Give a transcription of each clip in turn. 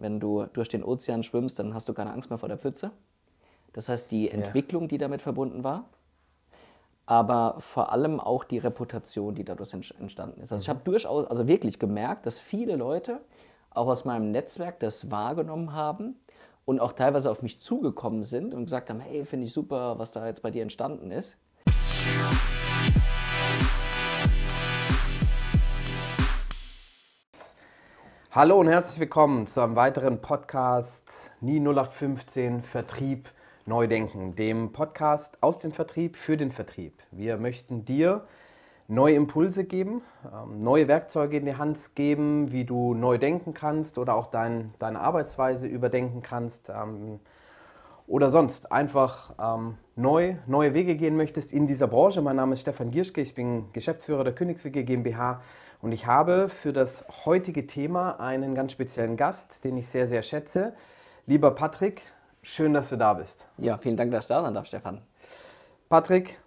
wenn du durch den Ozean schwimmst, dann hast du keine Angst mehr vor der Pfütze. Das heißt, die Entwicklung, die damit verbunden war, aber vor allem auch die Reputation, die dadurch entstanden ist. Also ich habe durchaus, also wirklich gemerkt, dass viele Leute auch aus meinem Netzwerk das wahrgenommen haben und auch teilweise auf mich zugekommen sind und gesagt haben, hey, finde ich super, was da jetzt bei dir entstanden ist. Hallo und herzlich willkommen zu einem weiteren Podcast Nie 0815 Vertrieb neu denken, dem Podcast aus dem Vertrieb für den Vertrieb. Wir möchten dir neue Impulse geben, ähm, neue Werkzeuge in die Hand geben, wie du neu denken kannst oder auch dein, deine Arbeitsweise überdenken kannst ähm, oder sonst einfach ähm, neu, neue Wege gehen möchtest in dieser Branche. Mein Name ist Stefan Gierschke, ich bin Geschäftsführer der Königswege GmbH und ich habe für das heutige Thema einen ganz speziellen Gast, den ich sehr, sehr schätze. Lieber Patrick, schön, dass du da bist. Ja, vielen Dank, dass ich da sein darf, Stefan. Patrick,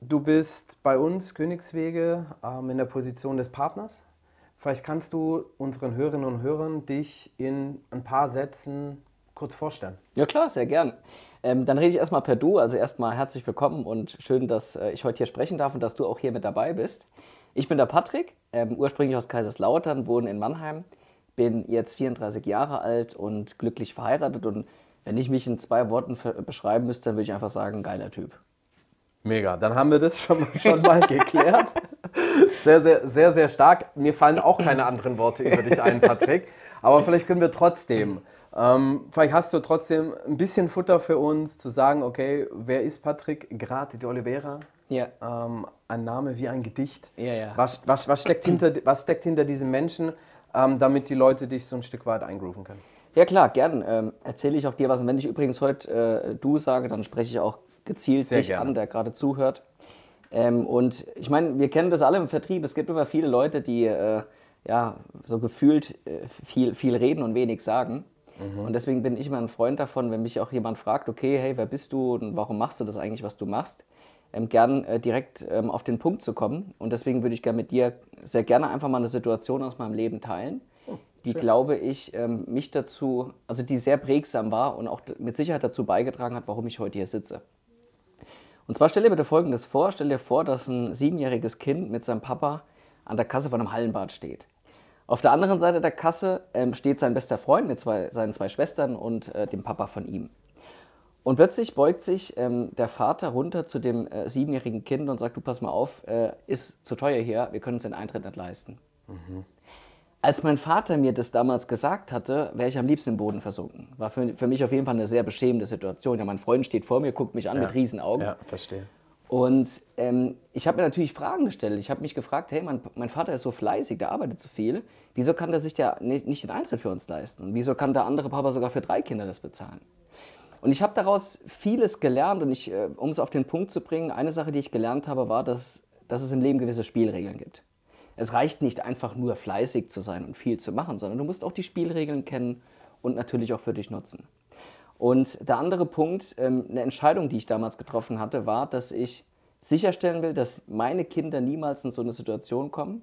du bist bei uns Königswege ähm, in der Position des Partners. Vielleicht kannst du unseren Hörerinnen und Hörern dich in ein paar Sätzen kurz vorstellen. Ja klar, sehr gern. Ähm, dann rede ich erstmal per Du. Also erstmal herzlich willkommen und schön, dass äh, ich heute hier sprechen darf und dass du auch hier mit dabei bist. Ich bin der Patrick, ähm, ursprünglich aus Kaiserslautern, wohne in Mannheim, bin jetzt 34 Jahre alt und glücklich verheiratet. Und wenn ich mich in zwei Worten beschreiben müsste, dann würde ich einfach sagen, geiler Typ. Mega, dann haben wir das schon, schon mal geklärt. Sehr, sehr, sehr, sehr stark. Mir fallen auch keine anderen Worte über dich ein, Patrick. Aber vielleicht können wir trotzdem, ähm, vielleicht hast du trotzdem ein bisschen Futter für uns, zu sagen, okay, wer ist Patrick Grati de Oliveira? Ja. Ähm, ein Name wie ein Gedicht. Ja, ja. Was, was, was, steckt, hinter, was steckt hinter diesem Menschen, ähm, damit die Leute dich so ein Stück weit eingrooven können? Ja klar, gern. Ähm, erzähle ich auch dir was. Und wenn ich übrigens heute äh, du sage, dann spreche ich auch gezielt Sehr dich gerne. an, der gerade zuhört. Ähm, und ich meine, wir kennen das alle im Vertrieb. Es gibt immer viele Leute, die äh, ja so gefühlt äh, viel, viel reden und wenig sagen. Mhm. Und deswegen bin ich immer ein Freund davon, wenn mich auch jemand fragt, okay, hey, wer bist du und warum machst du das eigentlich, was du machst? Ähm, gern äh, direkt ähm, auf den Punkt zu kommen. Und deswegen würde ich gerne mit dir sehr gerne einfach mal eine Situation aus meinem Leben teilen, oh, die, glaube ich, ähm, mich dazu, also die sehr prägsam war und auch mit Sicherheit dazu beigetragen hat, warum ich heute hier sitze. Und zwar stell dir bitte Folgendes vor. Stell dir vor, dass ein siebenjähriges Kind mit seinem Papa an der Kasse von einem Hallenbad steht. Auf der anderen Seite der Kasse ähm, steht sein bester Freund mit zwei, seinen zwei Schwestern und äh, dem Papa von ihm. Und plötzlich beugt sich ähm, der Vater runter zu dem äh, siebenjährigen Kind und sagt, du pass mal auf, äh, ist zu teuer hier, wir können uns den Eintritt nicht leisten. Mhm. Als mein Vater mir das damals gesagt hatte, wäre ich am liebsten im Boden versunken. War für, für mich auf jeden Fall eine sehr beschämende Situation. Ja, mein Freund steht vor mir, guckt mich an ja. mit Riesenaugen. Ja, verstehe. Und ähm, ich habe mir natürlich Fragen gestellt. Ich habe mich gefragt, hey, mein, mein, Vater ist so fleißig, der arbeitet so viel. Wieso kann der sich ja nicht, nicht den Eintritt für uns leisten? Und wieso kann der andere Papa sogar für drei Kinder das bezahlen? Und ich habe daraus vieles gelernt und ich, äh, um es auf den Punkt zu bringen, eine Sache, die ich gelernt habe, war, dass, dass es im Leben gewisse Spielregeln gibt. Es reicht nicht einfach nur fleißig zu sein und viel zu machen, sondern du musst auch die Spielregeln kennen und natürlich auch für dich nutzen. Und der andere Punkt, ähm, eine Entscheidung, die ich damals getroffen hatte, war, dass ich sicherstellen will, dass meine Kinder niemals in so eine Situation kommen,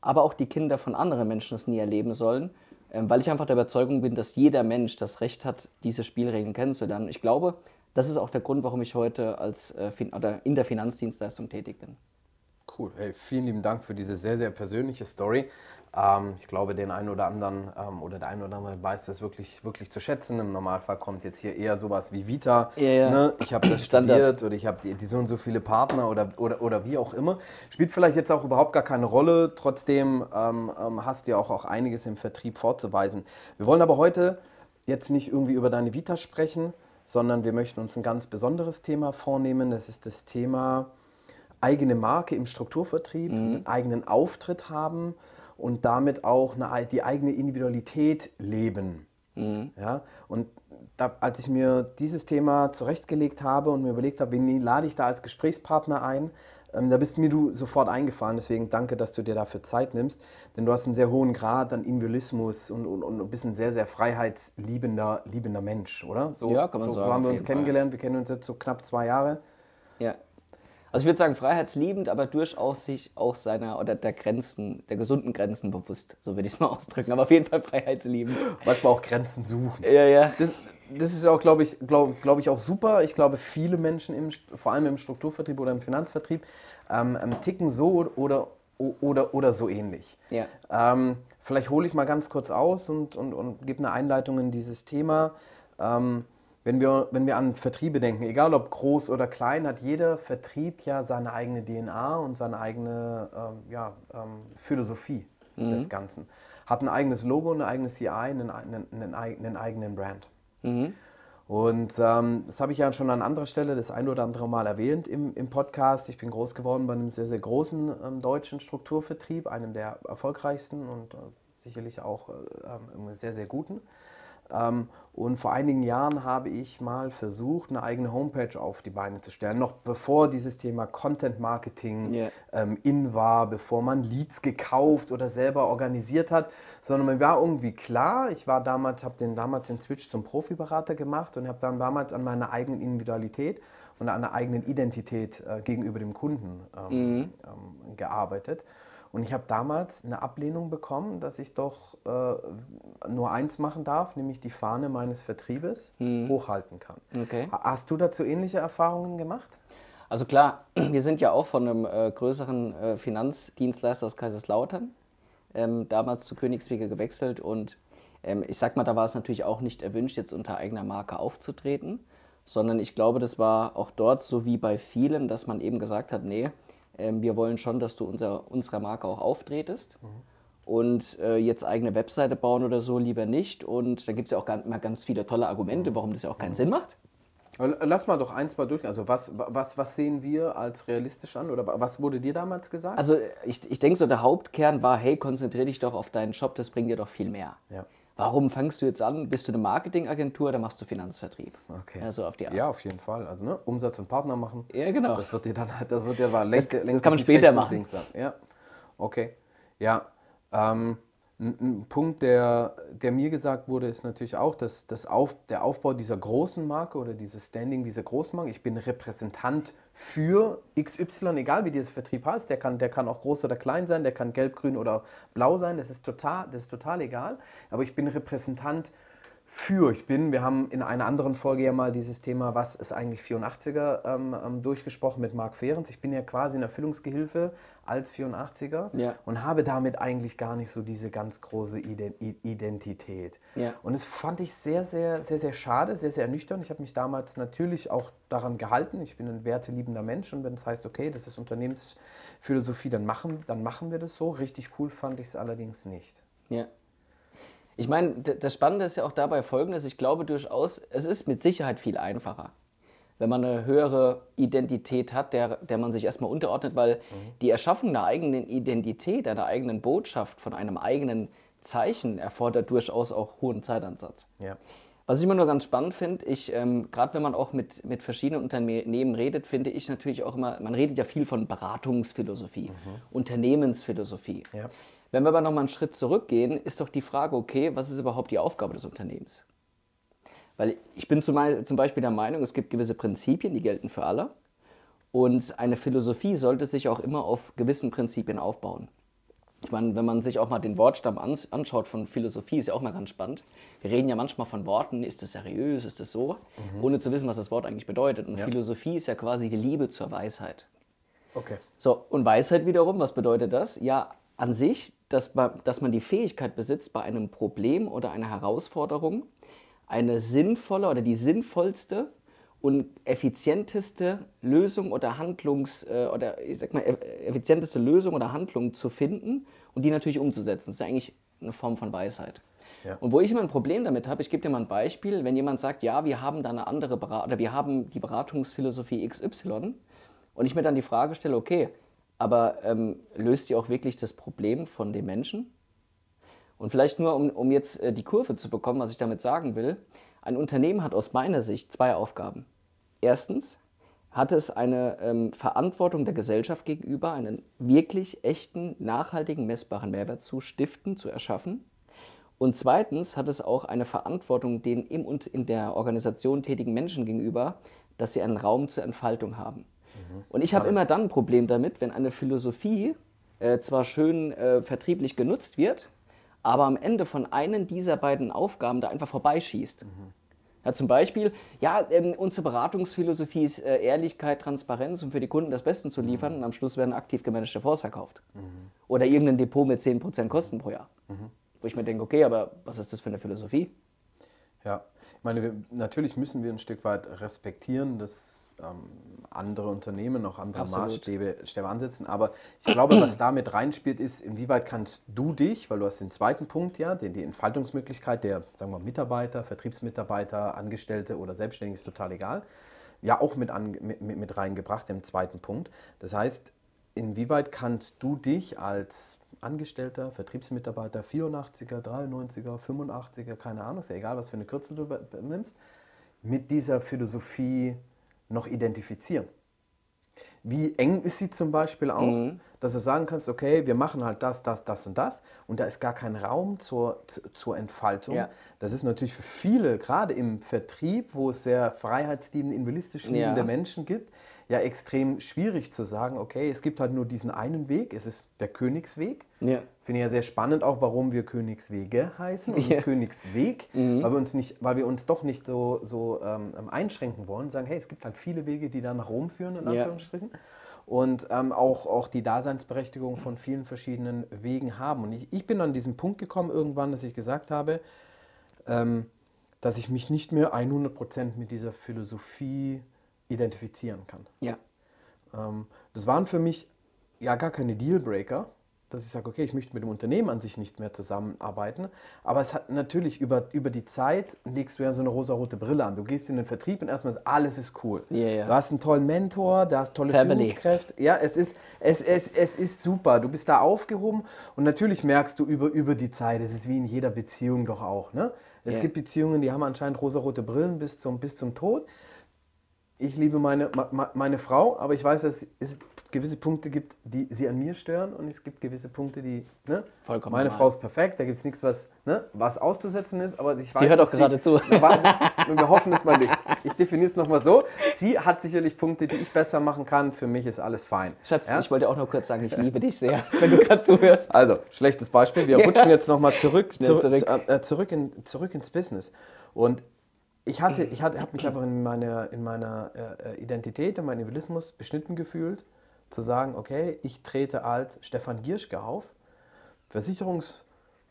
aber auch die Kinder von anderen Menschen es nie erleben sollen weil ich einfach der Überzeugung bin, dass jeder Mensch das Recht hat, diese Spielregeln kennenzulernen. Ich glaube, das ist auch der Grund, warum ich heute als, äh, oder in der Finanzdienstleistung tätig bin. Cool. Hey, vielen lieben Dank für diese sehr, sehr persönliche Story. Ähm, ich glaube, den einen oder anderen ähm, oder der eine oder andere weiß das wirklich, wirklich zu schätzen. Im Normalfall kommt jetzt hier eher sowas wie Vita. Ja, ja. Ne? Ich habe das studiert oder ich habe die, die, so und so viele Partner oder, oder, oder wie auch immer. Spielt vielleicht jetzt auch überhaupt gar keine Rolle. Trotzdem ähm, ähm, hast du ja auch, auch einiges im Vertrieb vorzuweisen. Wir wollen aber heute jetzt nicht irgendwie über deine Vita sprechen, sondern wir möchten uns ein ganz besonderes Thema vornehmen. Das ist das Thema eigene Marke im Strukturvertrieb, mhm. einen eigenen Auftritt haben und damit auch eine, die eigene Individualität leben. Mhm. Ja? Und da, als ich mir dieses Thema zurechtgelegt habe und mir überlegt habe, wen lade ich da als Gesprächspartner ein, ähm, da bist mir du sofort eingefallen. Deswegen danke, dass du dir dafür Zeit nimmst. Denn du hast einen sehr hohen Grad an Individualismus und, und, und bist ein sehr, sehr freiheitsliebender liebender Mensch, oder? So, ja, kann man so, sagen. So haben wir uns kennengelernt. Wir kennen uns jetzt so knapp zwei Jahre. Ja. Also ich würde sagen freiheitsliebend, aber durchaus sich auch seiner oder der Grenzen, der gesunden Grenzen bewusst, so würde ich es mal ausdrücken. Aber auf jeden Fall freiheitsliebend. Manchmal auch Grenzen suchen. Ja, ja. Das, das ist auch, glaube ich, glaub, glaub ich, auch super. Ich glaube, viele Menschen, im, vor allem im Strukturvertrieb oder im Finanzvertrieb, ähm, ähm ticken so oder, oder, oder so ähnlich. Ja. Ähm, vielleicht hole ich mal ganz kurz aus und, und, und gebe eine Einleitung in dieses Thema. Ähm, wenn wir, wenn wir an Vertriebe denken, egal ob groß oder klein, hat jeder Vertrieb ja seine eigene DNA und seine eigene ähm, ja, ähm, Philosophie mhm. des Ganzen. Hat ein eigenes Logo, ein eigenes CI, einen, einen, einen, einen eigenen Brand. Mhm. Und ähm, das habe ich ja schon an anderer Stelle das ein oder andere Mal erwähnt im, im Podcast. Ich bin groß geworden bei einem sehr, sehr großen ähm, deutschen Strukturvertrieb, einem der erfolgreichsten und äh, sicherlich auch äh, ähm, sehr, sehr guten. Ähm, und vor einigen Jahren habe ich mal versucht, eine eigene Homepage auf die Beine zu stellen, noch bevor dieses Thema Content Marketing yeah. ähm, in war, bevor man Leads gekauft oder selber organisiert hat, sondern mir war irgendwie klar, ich war damals, habe den damals den Switch zum Profiberater gemacht und habe dann damals an meiner eigenen Individualität und an einer eigenen Identität äh, gegenüber dem Kunden ähm, mhm. ähm, gearbeitet. Und ich habe damals eine Ablehnung bekommen, dass ich doch äh, nur eins machen darf, nämlich die Fahne meines Vertriebes hm. hochhalten kann. Okay. Hast du dazu ähnliche Erfahrungen gemacht? Also klar, wir sind ja auch von einem äh, größeren äh, Finanzdienstleister aus Kaiserslautern ähm, damals zu Königswege gewechselt und ähm, ich sag mal, da war es natürlich auch nicht erwünscht, jetzt unter eigener Marke aufzutreten, sondern ich glaube, das war auch dort so wie bei vielen, dass man eben gesagt hat, nee, ähm, wir wollen schon, dass du unser, unserer Marke auch auftretest. Mhm. Und äh, jetzt eigene Webseite bauen oder so lieber nicht. Und da gibt es ja auch ganz, mal ganz viele tolle Argumente, warum das ja auch keinen mhm. Sinn macht. Lass mal doch eins mal durch. Also was, was, was sehen wir als realistisch an? Oder was wurde dir damals gesagt? Also ich, ich denke so, der Hauptkern war, hey, konzentriere dich doch auf deinen Shop, das bringt dir doch viel mehr. Ja. Warum fängst du jetzt an? Bist du eine Marketingagentur oder machst du Finanzvertrieb? Okay. Also auf die Art. Ja, auf jeden Fall. Also ne, Umsatz und Partner machen. Ja, genau. Das wird dir dann, das wird dir längst, das, längst das kann man später machen. Ja, okay. Ja, ähm, ein, Punkt, der, der mir gesagt wurde, ist natürlich auch, dass das Auf, der Aufbau dieser großen Marke oder dieses Standing dieser großen Marke, ich bin Repräsentant für XY, egal wie dieser Vertrieb heißt, der kann, der kann auch groß oder klein sein, der kann gelb, grün oder blau sein, das ist total, das ist total egal, aber ich bin Repräsentant für ich bin. Wir haben in einer anderen Folge ja mal dieses Thema, was ist eigentlich 84er, ähm, ähm, durchgesprochen mit Marc Fehrens. Ich bin ja quasi ein Erfüllungsgehilfe als 84er ja. und habe damit eigentlich gar nicht so diese ganz große Identität. Ja. Und das fand ich sehr, sehr, sehr, sehr schade, sehr, sehr ernüchternd. Ich habe mich damals natürlich auch daran gehalten. Ich bin ein werteliebender Mensch und wenn es heißt, okay, das ist Unternehmensphilosophie, dann machen, dann machen wir das so. Richtig cool fand ich es allerdings nicht. Ja. Ich meine, das Spannende ist ja auch dabei folgendes, ich glaube durchaus, es ist mit Sicherheit viel einfacher, wenn man eine höhere Identität hat, der, der man sich erstmal unterordnet, weil mhm. die Erschaffung einer eigenen Identität, einer eigenen Botschaft, von einem eigenen Zeichen erfordert durchaus auch hohen Zeitansatz. Ja. Was ich immer nur ganz spannend finde, ich, ähm, gerade wenn man auch mit, mit verschiedenen Unternehmen redet, finde ich natürlich auch immer, man redet ja viel von Beratungsphilosophie, mhm. Unternehmensphilosophie. Ja. Wenn wir aber nochmal einen Schritt zurückgehen, ist doch die Frage, okay, was ist überhaupt die Aufgabe des Unternehmens? Weil ich bin zum Beispiel der Meinung, es gibt gewisse Prinzipien, die gelten für alle. Und eine Philosophie sollte sich auch immer auf gewissen Prinzipien aufbauen. Ich meine, wenn man sich auch mal den Wortstamm anschaut von Philosophie, ist ja auch mal ganz spannend. Wir reden ja manchmal von Worten, ist das seriös, ist das so, mhm. ohne zu wissen, was das Wort eigentlich bedeutet. Und ja. Philosophie ist ja quasi die Liebe zur Weisheit. Okay. So, und Weisheit wiederum, was bedeutet das? Ja, an sich, dass man, dass man die Fähigkeit besitzt, bei einem Problem oder einer Herausforderung eine sinnvolle oder die sinnvollste und effizienteste Lösung oder Handlungs- äh, oder ich sag mal, effizienteste Lösung oder Handlung zu finden und die natürlich umzusetzen. Das ist ja eigentlich eine Form von Weisheit. Ja. Und wo ich immer ein Problem damit habe, ich gebe dir mal ein Beispiel, wenn jemand sagt, ja, wir haben da eine andere Beratung oder wir haben die Beratungsphilosophie XY und ich mir dann die Frage stelle, okay, aber ähm, löst ihr auch wirklich das Problem von dem Menschen? Und vielleicht nur, um, um jetzt äh, die Kurve zu bekommen, was ich damit sagen will. Ein Unternehmen hat aus meiner Sicht zwei Aufgaben. Erstens hat es eine ähm, Verantwortung der Gesellschaft gegenüber, einen wirklich echten, nachhaltigen, messbaren Mehrwert zu stiften, zu erschaffen. Und zweitens hat es auch eine Verantwortung den im und in der Organisation tätigen Menschen gegenüber, dass sie einen Raum zur Entfaltung haben. Und ich habe immer dann ein Problem damit, wenn eine Philosophie äh, zwar schön äh, vertrieblich genutzt wird, aber am Ende von einem dieser beiden Aufgaben da einfach vorbeischießt. Mhm. Ja, zum Beispiel, ja, ähm, unsere Beratungsphilosophie ist äh, Ehrlichkeit, Transparenz und für die Kunden das Beste zu liefern mhm. und am Schluss werden aktiv gemanagte Fonds verkauft. Mhm. Oder irgendein Depot mit 10% Kosten pro Jahr. Mhm. Wo ich mir denke, okay, aber was ist das für eine Philosophie? Ja, ich meine, wir, natürlich müssen wir ein Stück weit respektieren, dass andere Unternehmen noch andere Absolut. Maßstäbe Stäbe ansetzen. Aber ich glaube, was damit reinspielt, ist, inwieweit kannst du dich, weil du hast den zweiten Punkt ja, den, die Entfaltungsmöglichkeit der sagen wir, Mitarbeiter, Vertriebsmitarbeiter, Angestellte oder Selbstständige ist total egal, ja auch mit, an, mit, mit reingebracht im zweiten Punkt. Das heißt, inwieweit kannst du dich als Angestellter, Vertriebsmitarbeiter, 84er, 93er, 85er, keine Ahnung, ist ja egal, was für eine Kürzel du nimmst, mit dieser Philosophie noch identifizieren. Wie eng ist sie zum Beispiel auch, mhm. dass du sagen kannst, okay, wir machen halt das, das, das und das und da ist gar kein Raum zur, zur Entfaltung. Ja. Das ist natürlich für viele, gerade im Vertrieb, wo es sehr freiheitsliebende, individualistisch liebende ja. Menschen gibt, ja extrem schwierig zu sagen, okay, es gibt halt nur diesen einen Weg, es ist der Königsweg. Ja. Finde ich ja sehr spannend auch, warum wir Königswege heißen und ja. Königsweg, mhm. weil, wir uns nicht, weil wir uns doch nicht so, so ähm, einschränken wollen, sagen, hey, es gibt halt viele Wege, die da nach Rom führen, in Anführungsstrichen. Ja. Und ähm, auch, auch die Daseinsberechtigung von vielen verschiedenen Wegen haben. Und ich, ich bin an diesen Punkt gekommen irgendwann, dass ich gesagt habe, ähm, dass ich mich nicht mehr 100% mit dieser Philosophie identifizieren kann. Ja. Ähm, das waren für mich ja gar keine Dealbreaker, dass ich sage, okay, ich möchte mit dem Unternehmen an sich nicht mehr zusammenarbeiten. Aber es hat natürlich über, über die Zeit legst du ja so eine rosa-rote Brille an. Du gehst in den Vertrieb und erstmal alles ist cool. Yeah, yeah. Du hast einen tollen Mentor, du hast tolle Family. Führungskräfte. Ja, es ist, es, es, es ist super. Du bist da aufgehoben und natürlich merkst du über, über die Zeit, es ist wie in jeder Beziehung doch auch. Ne? Es yeah. gibt Beziehungen, die haben anscheinend rosa-rote Brillen bis zum, bis zum Tod ich liebe meine, meine Frau, aber ich weiß, dass es gewisse Punkte gibt, die sie an mir stören und es gibt gewisse Punkte, die. Ne? Vollkommen. Meine normal. Frau ist perfekt, da gibt es nichts, was, ne, was auszusetzen ist, aber ich weiß. Sie hört auch gerade zu. wir hoffen es mal nicht. Ich definiere es nochmal so. Sie hat sicherlich Punkte, die ich besser machen kann. Für mich ist alles fein. Schatz, ja? ich wollte auch nur kurz sagen, ich liebe dich sehr, wenn du gerade zuhörst. Also, schlechtes Beispiel. Wir rutschen jetzt nochmal zurück, zu, zurück. Äh, zurück, in, zurück ins Business. Und ich hatte, ich hatte, habe mich einfach in meiner, in meiner äh, Identität, in meinem Evilismus beschnitten gefühlt, zu sagen, okay, ich trete als Stefan Gierschke auf, Versicherungs-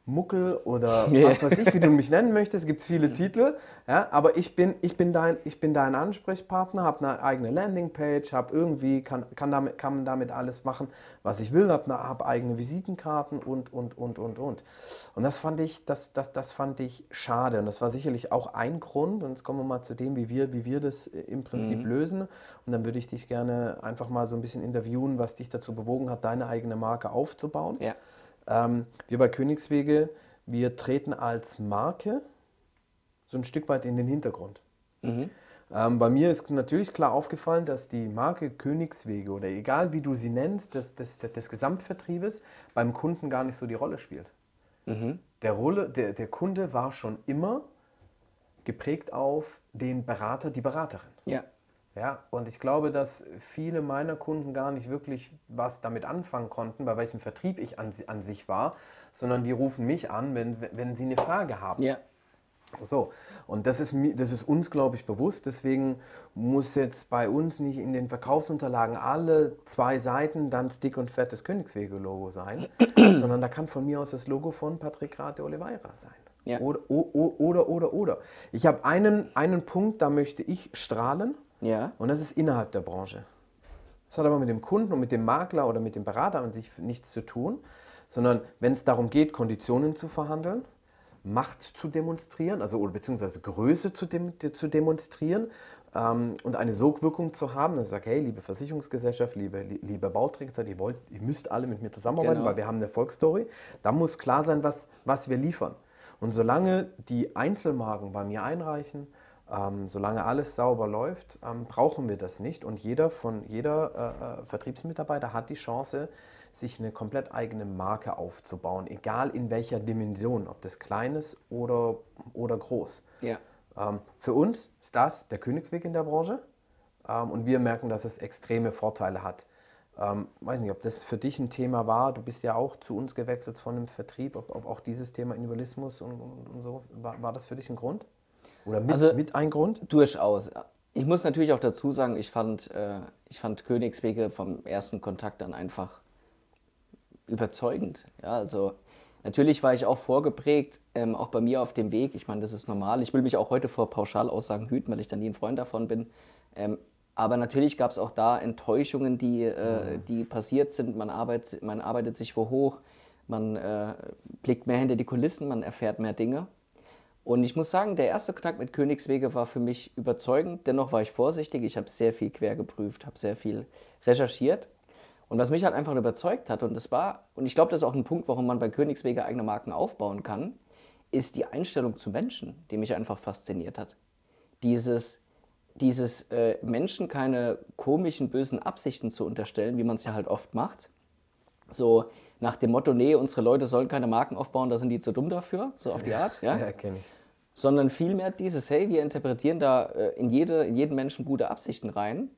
Muckel oder was weiß ich, wie du mich nennen möchtest, gibt es viele Titel. Ja, aber ich bin, ich, bin dein, ich bin dein Ansprechpartner, habe eine eigene Landingpage, habe irgendwie, kann, kann, damit, kann damit alles machen, was ich will, habe hab eigene Visitenkarten und, und, und, und, und. Und das fand ich, das, das, das fand ich schade. Und das war sicherlich auch ein Grund. Und jetzt kommen wir mal zu dem, wie wir, wie wir das im Prinzip mhm. lösen. Und dann würde ich dich gerne einfach mal so ein bisschen interviewen, was dich dazu bewogen hat, deine eigene Marke aufzubauen. Ja. Ähm, wir bei Königswege, wir treten als Marke so ein Stück weit in den Hintergrund. Mhm. Ähm, bei mir ist natürlich klar aufgefallen, dass die Marke Königswege oder egal wie du sie nennst, des, des, des Gesamtvertriebes beim Kunden gar nicht so die Rolle spielt. Mhm. Der, Rolle, der, der Kunde war schon immer geprägt auf den Berater, die Beraterin. Ja. Ja, und ich glaube, dass viele meiner Kunden gar nicht wirklich was damit anfangen konnten, bei welchem Vertrieb ich an, an sich war, sondern die rufen mich an, wenn, wenn sie eine Frage haben. Ja. So, und das ist, das ist uns, glaube ich, bewusst. Deswegen muss jetzt bei uns nicht in den Verkaufsunterlagen alle zwei Seiten dann dick und fett das Königswege-Logo sein, sondern da kann von mir aus das Logo von Patrick Rate Oliveira sein. Ja. Oder, oder, oder, oder. Ich habe einen, einen Punkt, da möchte ich strahlen. Ja. Und das ist innerhalb der Branche. Das hat aber mit dem Kunden und mit dem Makler oder mit dem Berater an sich nichts zu tun, sondern wenn es darum geht, Konditionen zu verhandeln, Macht zu demonstrieren, also beziehungsweise Größe zu, dem, zu demonstrieren ähm, und eine Sogwirkung zu haben, dass ich sage, hey, liebe Versicherungsgesellschaft, liebe, liebe Bauträger, ihr, wollt, ihr müsst alle mit mir zusammenarbeiten, genau. weil wir haben eine Erfolgsstory. Da muss klar sein, was, was wir liefern. Und solange die Einzelmarken bei mir einreichen, ähm, solange alles sauber läuft, ähm, brauchen wir das nicht. Und jeder von jeder äh, äh, Vertriebsmitarbeiter hat die Chance, sich eine komplett eigene Marke aufzubauen, egal in welcher Dimension, ob das klein ist oder, oder groß. Ja. Ähm, für uns ist das der Königsweg in der Branche. ähm, und wir merken, dass es extreme Vorteile hat. Ähm, weiß nicht, ob das für dich ein Thema war. Du bist ja auch zu uns gewechselt von dem Vertrieb. Ob, ob auch dieses Thema Individualismus und, und, und so, war, war, das für dich ein Grund? Oder mit, also, mit ein Grund? Durchaus. Ich muss natürlich auch dazu sagen, ich fand, äh, ich fand Königswege vom ersten Kontakt dann einfach überzeugend. Ja, also natürlich war ich auch vorgeprägt, ähm, auch bei mir auf dem Weg. Ich meine, das ist normal. Ich will mich auch heute vor Pauschalaussagen hüten, weil ich dann nie ein Freund davon bin. Ähm, aber natürlich gab es auch da Enttäuschungen, die, äh, mhm. die passiert sind. Man arbeitet, man arbeitet sich wo hoch, man äh, blickt mehr hinter die Kulissen, man erfährt mehr Dinge. Und ich muss sagen, der erste Kontakt mit Königswege war für mich überzeugend. Dennoch war ich vorsichtig. Ich habe sehr viel quer geprüft, habe sehr viel recherchiert. Und was mich halt einfach überzeugt hat, und das war, und ich glaube, das ist auch ein Punkt, warum man bei Königswege eigene Marken aufbauen kann, ist die Einstellung zu Menschen, die mich einfach fasziniert hat. Dieses, dieses äh, Menschen keine komischen, bösen Absichten zu unterstellen, wie man es ja halt oft macht. So nach dem Motto, nee, unsere Leute sollen keine Marken aufbauen, da sind die zu dumm dafür, so auf die Art. Ja, ja kenne ich. Sondern vielmehr dieses, hey, wir interpretieren da äh, in, jede, in jeden Menschen gute Absichten rein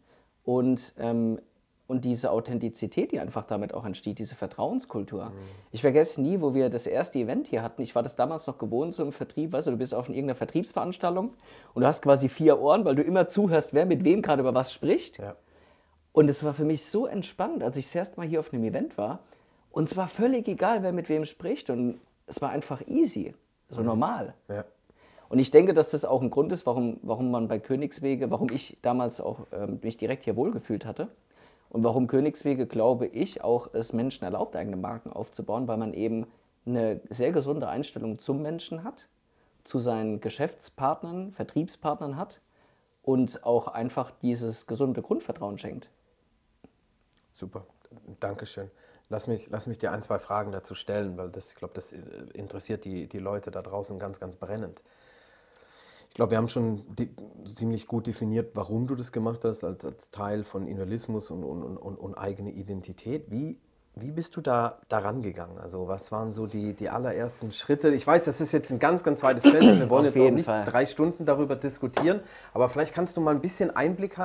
und ähm, und diese Authentizität, die einfach damit auch entsteht, diese Vertrauenskultur. Mhm. Ich vergesse nie, wo wir das erste Event hier hatten. Ich war das damals noch gewohnt, so im Vertrieb, weißt du, du bist auf irgendeiner Vertriebsveranstaltung und du hast quasi vier Ohren, weil du immer zuhörst, wer mit wem gerade über was spricht. Ja. Und es war für mich so entspannt, als ich das erste Mal hier auf einem Event war. Und es war völlig egal, wer mit wem spricht. Und es war einfach easy, so mhm. normal. Ja. Und ich denke, dass das auch ein Grund ist, warum, warum man bei Königswege, warum ich damals auch ähm, mich direkt hier wohlgefühlt hatte und warum Königswege, glaube ich, auch es Menschen erlaubt, eigene Marken aufzubauen, weil man eben eine sehr gesunde Einstellung zum Menschen hat, zu seinen Geschäftspartnern, Vertriebspartnern hat und auch einfach dieses gesunde Grundvertrauen schenkt. Super, Dankeschön. Lass mich, lass mich dir ein, zwei Fragen dazu stellen, weil das, ich glaube, das interessiert die, die Leute da draußen ganz, ganz brennend. Ich glaube, wir haben schon ziemlich gut definiert, warum du das gemacht hast, als, als Teil von Idealismus und, und, und, und, eigene Identität. Wie, wie bist du da daran gegangen? Also was waren so die, die allerersten Schritte? Ich weiß, das ist jetzt ein ganz, ganz weites Feld. Wir wollen jetzt auch nicht Fall. drei Stunden darüber diskutieren, aber vielleicht kannst du mal ein bisschen Einblick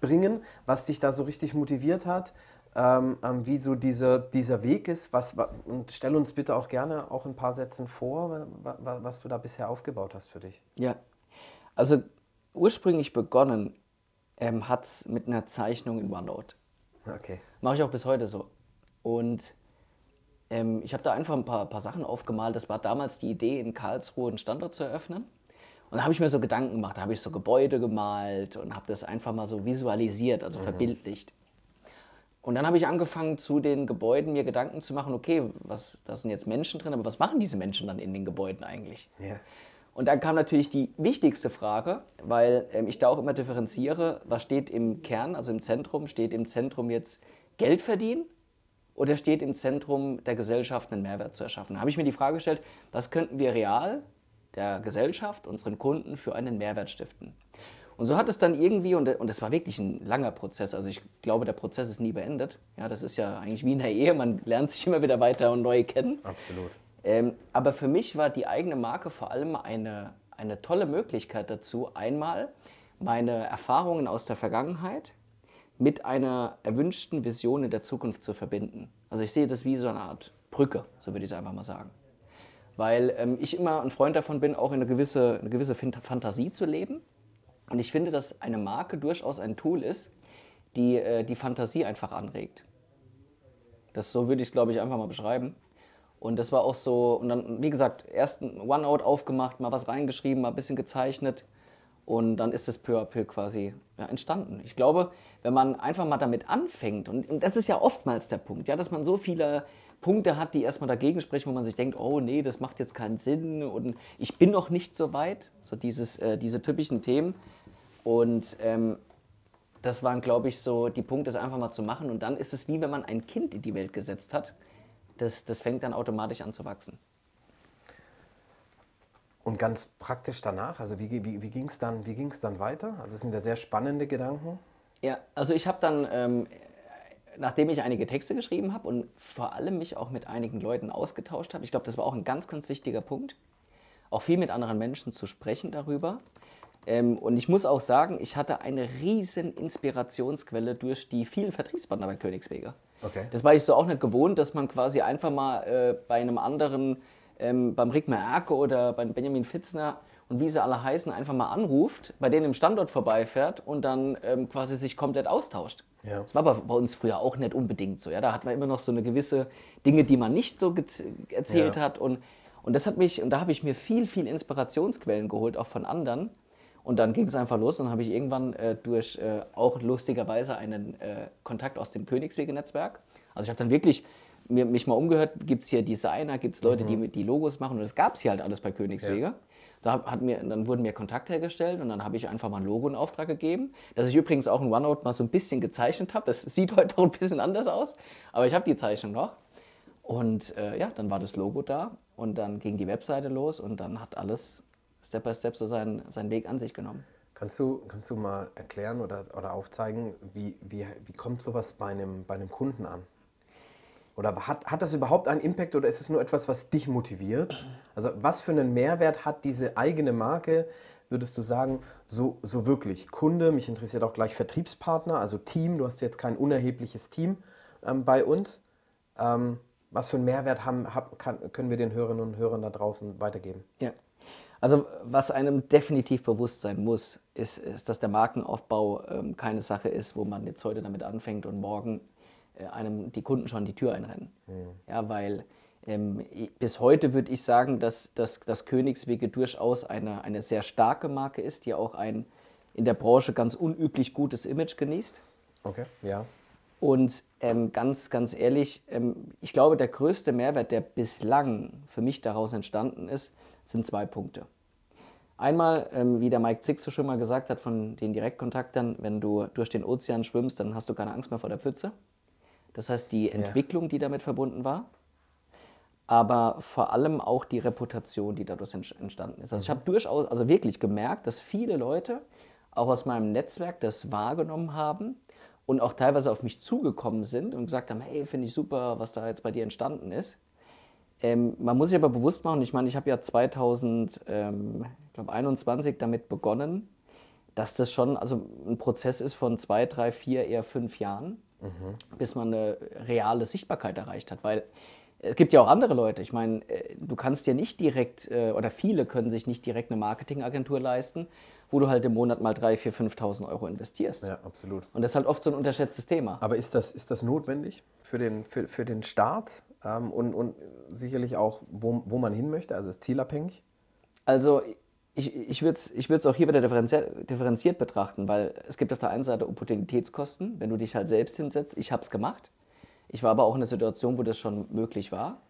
bringen, was dich da so richtig motiviert hat, ähm, ähm, wie so diese, dieser Weg ist. Was, und stell uns bitte auch gerne auch ein paar Sätzen vor, was, was du da bisher aufgebaut hast für dich. Ja, also ursprünglich begonnen ähm, hat es mit einer Zeichnung in OneNote. Okay. Mache ich auch bis heute so. Und ähm, ich habe da einfach ein paar, paar Sachen aufgemalt. Das war damals die Idee, in Karlsruhe einen Standort zu eröffnen. Und da habe ich mir so Gedanken gemacht, da habe ich so Gebäude gemalt und habe das einfach mal so visualisiert, also mhm. verbildlicht. Und dann habe ich angefangen, zu den Gebäuden mir Gedanken zu machen, okay, was, da sind jetzt Menschen drin, aber was machen diese Menschen dann in den Gebäuden eigentlich? Yeah. Und dann kam natürlich die wichtigste Frage, weil ähm, ich da auch immer differenziere, was steht im Kern, also im Zentrum, steht im Zentrum jetzt Geld verdienen oder steht im Zentrum der Gesellschaft einen Mehrwert zu erschaffen? Da habe ich mir die Frage gestellt, was könnten wir real der Gesellschaft, unseren Kunden für einen Mehrwert stiften? Und so hat es dann irgendwie, und, und das war wirklich ein langer Prozess, also ich glaube, der Prozess ist nie beendet. Ja, das ist ja eigentlich wie in der Ehe, man lernt sich immer wieder weiter und neu kennen. Absolut. Ähm, aber für mich war die eigene Marke vor allem eine, eine tolle Möglichkeit dazu, einmal meine Erfahrungen aus der Vergangenheit mit einer erwünschten Vision in der Zukunft zu verbinden. Also ich sehe das wie so eine Art Brücke, so würde ich es einfach mal sagen. Weil ähm, ich immer ein Freund davon bin, auch eine gewisse, eine gewisse Fantasie zu leben. Und ich finde, dass eine Marke durchaus ein Tool ist, die äh, die Fantasie einfach anregt. Das so würde ich es, glaube ich, einfach mal beschreiben. Und das war auch so, und dann, wie gesagt, erst ein OneNote aufgemacht, mal was reingeschrieben, mal ein bisschen gezeichnet. Und dann ist es peu à peu quasi ja, entstanden. Ich glaube, wenn man einfach mal damit anfängt, und, und, das ist ja oftmals der Punkt, ja, dass man so viele Punkte hat, die erstmal dagegen sprechen, wo man sich denkt, oh nee, das macht jetzt keinen Sinn und ich bin noch nicht so weit, so dieses, äh, diese typischen Themen. Und ähm, das waren, glaube ich, so die Punkte, das einfach mal zu machen. Und dann ist es wie wenn man ein Kind in die Welt gesetzt hat das, das fängt dann automatisch an zu wachsen. Und ganz praktisch danach, also wie, wie, wie ging es dann, dann weiter? Also es sind ja sehr spannende Gedanken. Ja, also ich habe dann, ähm, nachdem ich einige Texte geschrieben habe und vor allem mich auch mit einigen Leuten ausgetauscht habe, ich glaube, das war auch ein ganz, ganz wichtiger Punkt, auch viel mit anderen Menschen zu sprechen darüber, Ähm, und ich muss auch sagen, ich hatte eine riesen Inspirationsquelle durch die vielen Vertriebspartner bei Königswege. Okay. Das war ich so auch nicht gewohnt, dass man quasi einfach mal äh, bei einem anderen, ähm, beim Rigmar Erke oder beim Benjamin Fitzner und wie sie alle heißen, einfach mal anruft, bei denen im Standort vorbeifährt und dann ähm, quasi sich komplett austauscht. Ja. Das war aber bei uns früher auch nicht unbedingt so. Ja? Da hat man immer noch so eine gewisse Dinge, die man nicht so erzählt ja. hat. Und, und das hat mich, und da habe ich mir viel, viel Inspirationsquellen geholt, auch von anderen. Und dann ging es einfach los und habe ich irgendwann äh, durch äh, auch lustigerweise einen äh, Kontakt aus dem Königswege-Netzwerk. Also ich habe dann wirklich mir, mich mal umgehört, gibt es hier Designer, gibt es Leute, mhm. die die Logos machen und das gab es hier halt alles bei Königswege. Ja. Da hat mir, dann wurden mir Kontakte hergestellt und dann habe ich einfach mal ein Logo in Auftrag gegeben, das ich übrigens auch in OneNote mal so ein bisschen gezeichnet habe. Das sieht heute auch ein bisschen anders aus, aber ich habe die Zeichnung noch. Und äh, ja, dann war das Logo da und dann ging die Webseite los und dann hat alles Step by Step so seinen, seinen Weg an sich genommen. Kannst du, kannst du mal erklären oder, oder aufzeigen, wie, wie, wie kommt sowas bei einem, bei einem Kunden an? Oder hat, hat das überhaupt einen Impact oder ist es nur etwas, was dich motiviert? Also was für einen Mehrwert hat diese eigene Marke, würdest du sagen, so, so wirklich? Kunde, mich interessiert auch gleich Vertriebspartner, also Team, du hast jetzt kein unerhebliches Team ähm, bei uns. Ähm, was für einen Mehrwert haben, haben, kann, können wir den Hörerinnen und Hörern da draußen weitergeben? Ja, also was einem definitiv bewusst sein muss, ist, ist dass der Markenaufbau ähm, keine Sache ist, wo man jetzt heute damit anfängt und morgen äh, einem die Kunden schon die Tür einrennen. Mhm. Ja, weil ähm, bis heute würde ich sagen, dass, dass, dass Königswege durchaus eine, eine sehr starke Marke ist, die auch ein in der Branche ganz unüblich gutes Image genießt. Okay, ja. Und ähm, ganz, ganz ehrlich, ähm, ich glaube, der größte Mehrwert, der bislang für mich daraus entstanden ist, sind zwei Punkte. Einmal, ähm, wie der Mike Zix so schon mal gesagt hat von den Direktkontaktern, wenn du durch den Ozean schwimmst, dann hast du keine Angst mehr vor der Pfütze. Das heißt, die Entwicklung, die damit verbunden war, aber vor allem auch die Reputation, die dadurch entstanden ist. Also ich mhm. habe durchaus, also wirklich gemerkt, dass viele Leute auch aus meinem Netzwerk das wahrgenommen haben und auch teilweise auf mich zugekommen sind und gesagt haben, hey, finde ich super, was da jetzt bei dir entstanden ist. Ähm, man muss sich aber bewusst machen, ich meine, ich habe ja 2021 damit begonnen, dass das schon also ein Prozess ist von zwei, drei, vier, eher fünf Jahren mhm. bis man eine reale Sichtbarkeit erreicht hat. Weil es gibt ja auch andere Leute. Ich meine, äh, du kannst dir nicht direkt, äh, oder viele können sich nicht direkt eine Marketingagentur leisten, wo du halt im Monat mal 3.000, 4.000, 5.000 Euro investierst. Ja, absolut. Und das ist halt oft so ein unterschätztes Thema. Aber ist das, ist das notwendig für den, für, für den Start ähm, und, und sicherlich auch, wo, wo man hin möchte? Also ist zielabhängig? Also ich, ich würde es ich auch hier wieder differenziert, differenziert betrachten, weil es gibt auf der einen Seite Opportunitätskosten, wenn du dich halt selbst hinsetzt. Ich habe es gemacht. Ich war aber auch in einer Situation, wo das schon möglich war.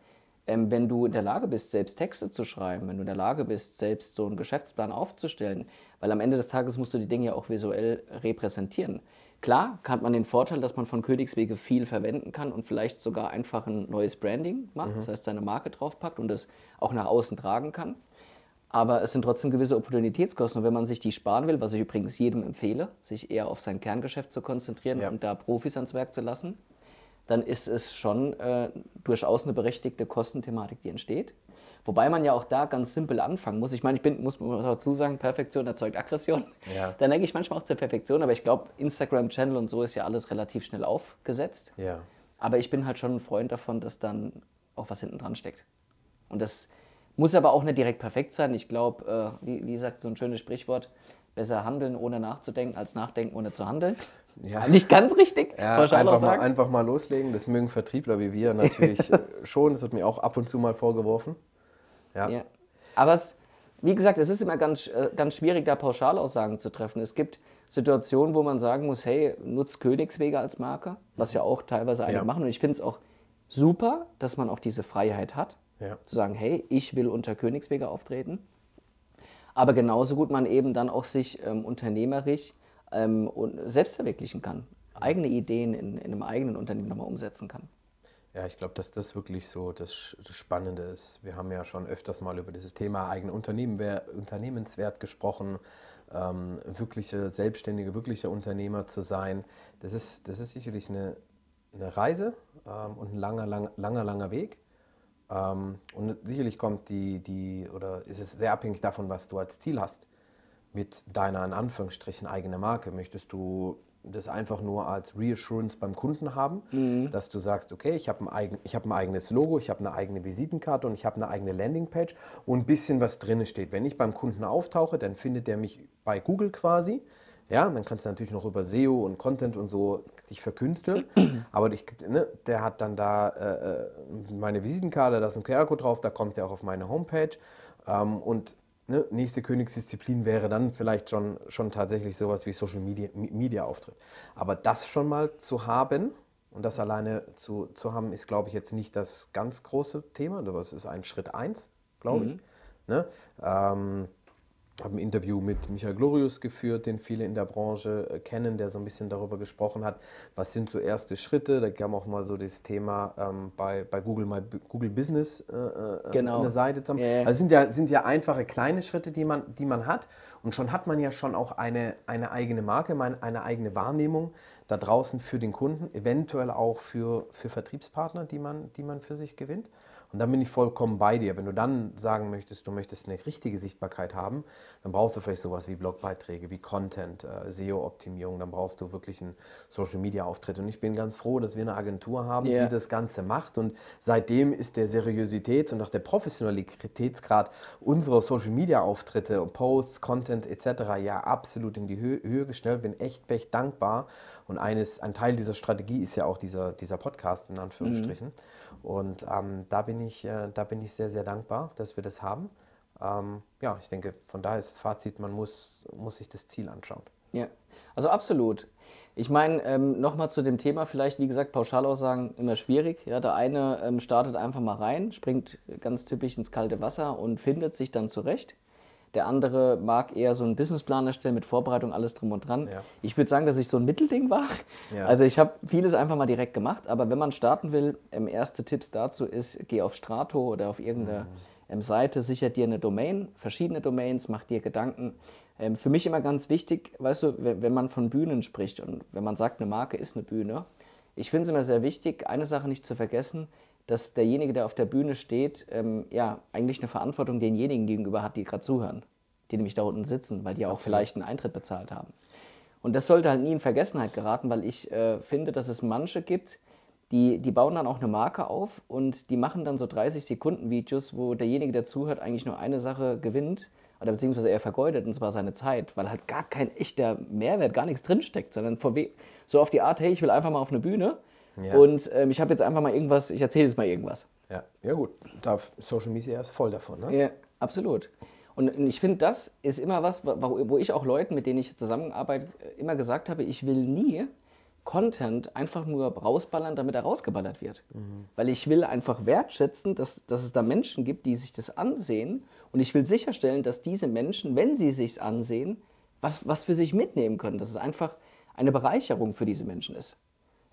Ähm, wenn du in der Lage bist, selbst Texte zu schreiben, wenn du in der Lage bist, selbst so einen Geschäftsplan aufzustellen, weil am Ende des Tages musst du die Dinge ja auch visuell repräsentieren. Klar hat man den Vorteil, dass man von Königswege viel verwenden kann und vielleicht sogar einfach ein neues Branding macht, mhm. das heißt seine Marke draufpackt und das auch nach außen tragen kann. Aber es sind trotzdem gewisse Opportunitätskosten. Und wenn man sich die sparen will, was ich übrigens jedem empfehle, sich eher auf sein Kerngeschäft zu konzentrieren ja. und da Profis ans Werk zu lassen, dann ist es schon äh, durchaus eine berechtigte Kostenthematik, die entsteht. Wobei man ja auch da ganz simpel anfangen muss. Ich meine, ich bin, muss dazu sagen, Perfektion erzeugt Aggression. Ja. Dann denke ich manchmal auch zur Perfektion, aber ich glaube, Instagram-Channel und so ist ja alles relativ schnell aufgesetzt. Ja. Aber ich bin halt schon ein Freund davon, dass dann auch was hinten dran steckt. Und das muss aber auch nicht direkt perfekt sein. Ich glaube, äh, wie, wie sagt so ein schönes Sprichwort, besser handeln ohne nachzudenken als nachdenken ohne zu handeln. Ja. Nicht ganz richtig, ja, einfach, mal, einfach mal loslegen. Das mögen Vertriebler wie wir natürlich schon. Das wird mir auch ab und zu mal vorgeworfen. Ja. ja. Aber es, wie gesagt, es ist immer ganz, äh, ganz schwierig, da Pauschalaussagen zu treffen. Es gibt Situationen, wo man sagen muss, hey, nutzt Königswege als Marke, was ja auch teilweise einige ja. machen. Und ich finde es auch super, dass man auch diese Freiheit hat. Ja. Zu sagen, hey, ich will unter Königswege auftreten. Aber genauso gut man eben dann auch sich ähm, unternehmerisch ähm, und selbst verwirklichen kann. Eigene Ideen in, in einem eigenen Unternehmen nochmal umsetzen kann. Ja, ich glaube, dass das wirklich so das, das, Spannende ist. Wir haben ja schon öfters mal über dieses Thema eigene Unternehmen, Unternehmenswert gesprochen, ähm, wirkliche Selbstständige, wirkliche Unternehmer zu sein. Das ist, das ist sicherlich eine, eine Reise ähm, und ein langer, langer, langer, langer Weg. Ähm, und sicherlich kommt die, die, oder ist es sehr abhängig davon, was du als Ziel hast. mit deiner in Anführungsstrichen eigenen Marke? Möchtest du das einfach nur als Reassurance beim Kunden haben, mhm. dass du sagst, okay, ich habe ein, eigen, hab ein eigenes Logo, ich habe eine eigene Visitenkarte und ich habe eine eigene Landingpage und ein bisschen was drin steht. Wenn ich beim Kunden auftauche, dann findet der mich bei Google quasi. Ja, dann kannst du natürlich noch über SEO und Content und so dich verkünsteln. Aber ich, ne, der hat dann da äh, äh meine Visitenkarte, da ist ein QR-Code drauf, da kommt er auch auf meine Homepage. Ähm, und ne, nächste Königsdisziplin wäre dann vielleicht schon, schon tatsächlich sowas wie Social Media, Media Auftritt. Aber das schon mal zu haben und das alleine zu, zu haben, ist, glaube ich, jetzt nicht das ganz große Thema. Das ist ein Schritt eins, glaube mhm. ich. Ne? Ähm, habe ein Interview mit Michael Glorius geführt, den viele in der Branche äh, kennen, der so ein bisschen darüber gesprochen hat, was sind so erste Schritte. Da kam auch mal so das Thema ähm, bei, bei Google, My, Google Business äh, äh genau. an der Seite zusammen. Yeah. Also sind ja, sind ja einfache kleine Schritte, die man, die man hat. Und schon hat man ja schon auch eine, eine eigene Marke, eine eigene Wahrnehmung da draußen für den Kunden, eventuell auch für, für Vertriebspartner, die man, die man für sich gewinnt. Und dann bin ich vollkommen bei dir. Wenn du dann sagen möchtest, du möchtest eine richtige Sichtbarkeit haben, dann brauchst du vielleicht sowas wie Blogbeiträge, wie Content, äh, SEO-Optimierung, dann brauchst du wirklich einen Social-Media-Auftritt. Und ich bin ganz froh, dass wir eine Agentur haben, yeah. die das Ganze macht. Und seitdem ist der Seriosität und auch der Professionalitätsgrad unserer Social-Media-Auftritte und Posts, Content etc. ja absolut in die Höhe, Höhe gestellt. Bin echt, echt dankbar. Und eines, ein Teil dieser Strategie ist ja auch dieser, dieser Podcast in Anführungsstrichen. Mhm. Und ähm, da, bin ich, äh, da bin ich sehr, sehr dankbar, dass wir das haben. Ähm, ja, ich denke, von daher ist das Fazit, man muss, muss sich das Ziel anschauen. Ja, also absolut. Ich meine, ähm, nochmal zu dem Thema, vielleicht, wie gesagt, Pauschalaussagen immer schwierig. Ja, der eine ähm, startet einfach mal rein, springt ganz typisch ins kalte Wasser und findet sich dann zurecht. Der andere mag eher so einen Businessplan erstellen mit Vorbereitung, alles drum und dran. Ja. Ich würde sagen, dass ich so ein Mittelding war. Ja. Also ich habe vieles einfach mal direkt gemacht, aber wenn man starten will, ähm, erste Tipps dazu ist, geh auf Strato oder auf irgendeine mhm. Seite, sicher dir eine Domain, verschiedene Domains, mach dir Gedanken. Ähm, für mich immer ganz wichtig, weißt du, wenn man von Bühnen spricht und wenn man sagt, eine Marke ist eine Bühne, ich finde es immer sehr wichtig, eine Sache nicht zu vergessen, dass derjenige, der auf der Bühne steht, ähm, ja, eigentlich eine Verantwortung denjenigen gegenüber hat, die gerade zuhören, die nämlich da unten sitzen, weil die auch vielleicht einen Eintritt bezahlt haben. Und das sollte halt nie in Vergessenheit geraten, weil ich äh, finde, dass es manche gibt, die, die bauen dann auch eine Marke auf und die machen dann so 30 Sekunden Videos, wo derjenige, der zuhört, eigentlich nur eine Sache gewinnt oder beziehungsweise er vergeudet, und zwar seine Zeit, weil halt gar kein echter Mehrwert, gar nichts drinsteckt, sondern so auf die Art, hey, ich will einfach mal auf eine Bühne ja. Und ähm, ich habe jetzt einfach mal irgendwas, ich erzähle jetzt mal irgendwas. Ja, ja gut. Da Social Media ist voll davon, ne? Ja, absolut. Und ich finde, das ist immer was, wo ich auch Leuten, mit denen ich zusammenarbeite, immer gesagt habe, ich will nie Content einfach nur rausballern, damit er rausgeballert wird. Mhm. Weil ich will einfach wertschätzen, dass, dass es da Menschen gibt, die sich das ansehen. Und ich will sicherstellen, dass diese Menschen, wenn sie sich ansehen, was, was für sich mitnehmen können. Dass es einfach eine Bereicherung für diese Menschen ist.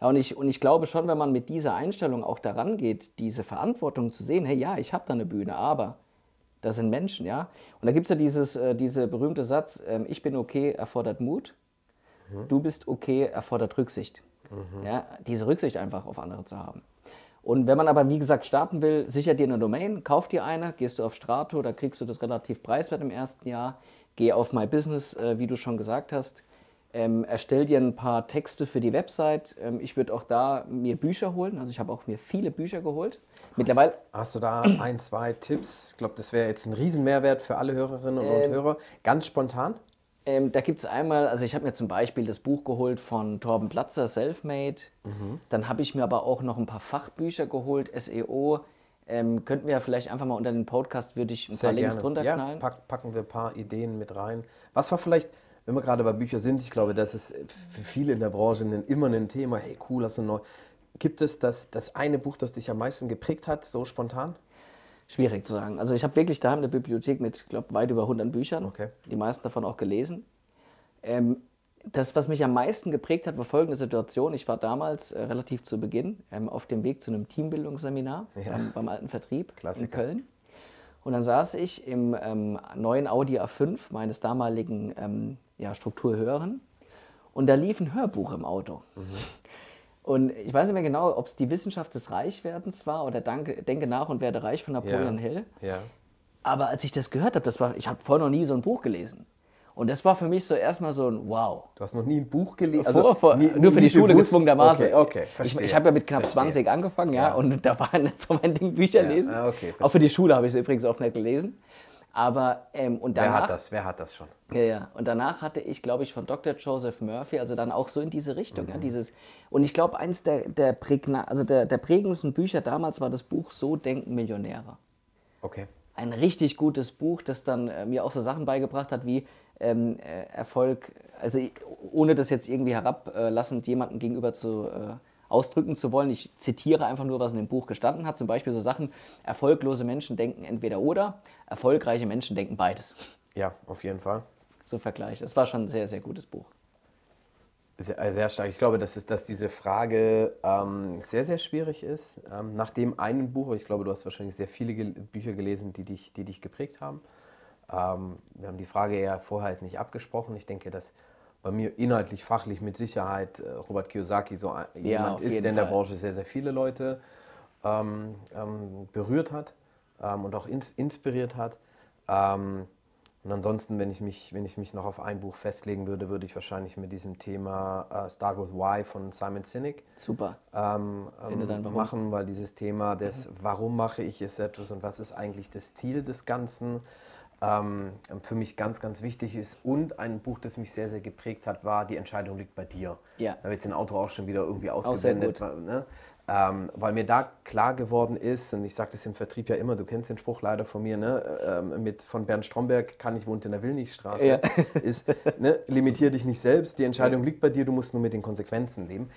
Ja, und, ich, und ich glaube schon, wenn man mit dieser Einstellung auch daran geht, diese Verantwortung zu sehen, hey, ja, ich habe da eine Bühne, aber das sind Menschen, ja. Und da gibt es ja dieses, äh, diese berühmte Satz, äh, ich bin okay, erfordert Mut, mhm. du bist okay, erfordert Rücksicht. Mhm. Ja, diese Rücksicht einfach auf andere zu haben. Und wenn man aber, wie gesagt, starten will, sicher dir eine Domain, kauf dir eine, gehst du auf Strato, da kriegst du das relativ preiswert im ersten Jahr. Geh auf My Business, äh, wie du schon gesagt hast, ähm, erstell dir ein paar Texte für die Website. Ähm, ich würde auch da mir Bücher holen. Also ich habe auch mir viele Bücher geholt. Mittlerweile. Hast, du da ein, zwei Tipps? Ich glaube, das wäre jetzt ein Riesenmehrwert für alle Hörerinnen ähm, und Hörer. Ganz spontan? Ähm, da gibt es einmal, also ich habe mir zum Beispiel das Buch geholt von Torben Platzer, Selfmade. Mhm. Dann habe ich mir aber auch noch ein paar Fachbücher geholt, SEO. Ähm, könnten wir ja vielleicht einfach mal unter den Podcast, würde ich ein Sehr paar Links gerne. drunter knallen. Ja, pack, packen wir ein paar Ideen mit rein. Was war vielleicht wenn wir gerade bei Büchern sind, ich glaube, das ist für viele in der Branche immer ein Thema. Hey, cool, hast du neu. Gibt es das, das eine Buch, das dich am meisten geprägt hat, so spontan? Schwierig zu sagen. Also ich habe wirklich daheim eine Bibliothek mit, glaube weit über 100 Büchern. Okay. Die meisten davon auch gelesen. Ähm, das, was mich am meisten geprägt hat, war folgende Situation. Ich war damals äh, relativ zu Beginn ähm, auf dem Weg zu einem Teambildungsseminar ja. beim, beim, alten Vertrieb Klassiker. in Köln. Und dann saß ich im ähm, neuen Audi A5 meines damaligen ähm, ja, Struktur hören. Und da lief ein Hörbuch im Auto. Mhm. Und ich weiß nicht mehr genau, ob es die Wissenschaft des Reichwerdens war oder Danke, Denke nach und werde reich von Napoleon ja. Hill. Ja. Aber als ich das gehört habe, das war, ich habe vorher noch nie so ein Buch gelesen. Und das war für mich so erstmal so ein Wow. Du hast noch nie ein Buch gelesen? Also vor, vor, nie, nur für die Schule gezwungenermaßen. Okay, okay, verstehe. Ich, ich habe ja mit knapp verstehe. 20 angefangen, ja, ja, und da war nicht so mein Ding, Bücher ja, lesen. Okay, Auch für die Schule habe ich es übrigens oft nicht gelesen. Aber, ähm, und danach, Wer hat das? Wer hat das schon? Ja, ja. Und danach hatte ich, glaube ich, von Dr. Joseph Murphy, also dann auch so in diese Richtung. Mhm. Ja, dieses, und ich glaube, eins der, der, Prägna, also der, der prägendsten Bücher damals war das Buch So denken Millionäre. Okay. Ein richtig gutes Buch, das dann äh, mir auch so Sachen beigebracht hat wie ähm, äh, Erfolg, also ohne das jetzt irgendwie herablassend jemandem gegenüber zu äh, ausdrücken zu wollen. Ich zitiere einfach nur, was in dem Buch gestanden hat. Zum Beispiel so Sachen, erfolglose Menschen denken entweder oder, erfolgreiche Menschen denken beides. Ja, auf jeden Fall. So Vergleich. Das war schon ein sehr, sehr gutes Buch. Sehr, äh, sehr stark. Ich glaube, dass, es, dass diese Frage ähm, sehr, sehr schwierig ist. Ähm, nach dem einen Buch, ich glaube, du hast wahrscheinlich sehr viele Ge Bücher gelesen, die dich, die dich geprägt haben. Ähm, wir haben die Frage ja vorher halt nicht abgesprochen. Ich denke, dass bei mir inhaltlich, fachlich mit Sicherheit äh, Robert Kiyosaki so jemand ist, der in der Fall. Branche sehr, sehr viele Leute ähm, ähm, berührt hat ähm, und auch ins, inspiriert hat. Ähm, und ansonsten, wenn ich, mich, wenn ich mich noch auf ein Buch festlegen würde, würde ich wahrscheinlich mit diesem Thema uh, Start with Why von Simon Sinek Super. Ähm, ähm, machen, weil dieses Thema des mhm. Warum mache ich es etwas und was ist eigentlich das Ziel des Ganzen, ähm, für mich ganz, ganz wichtig ist. Und ein Buch, das mich sehr, sehr geprägt hat, war Die Entscheidung liegt bei dir. Ja. Da wird jetzt in Auto auch schon wieder irgendwie ausgeblendet. Ne? Ähm, weil mir da klar geworden ist, und ich sage das im Vertrieb ja immer, du kennst den Spruch leider von mir, ne? Ähm, mit, von Bernd Stromberg, kann ich wohnt in der Willnichstraße, ja. ist, ne? limitier dich nicht selbst, die Entscheidung ja. liegt bei dir, du musst nur mit den Konsequenzen leben.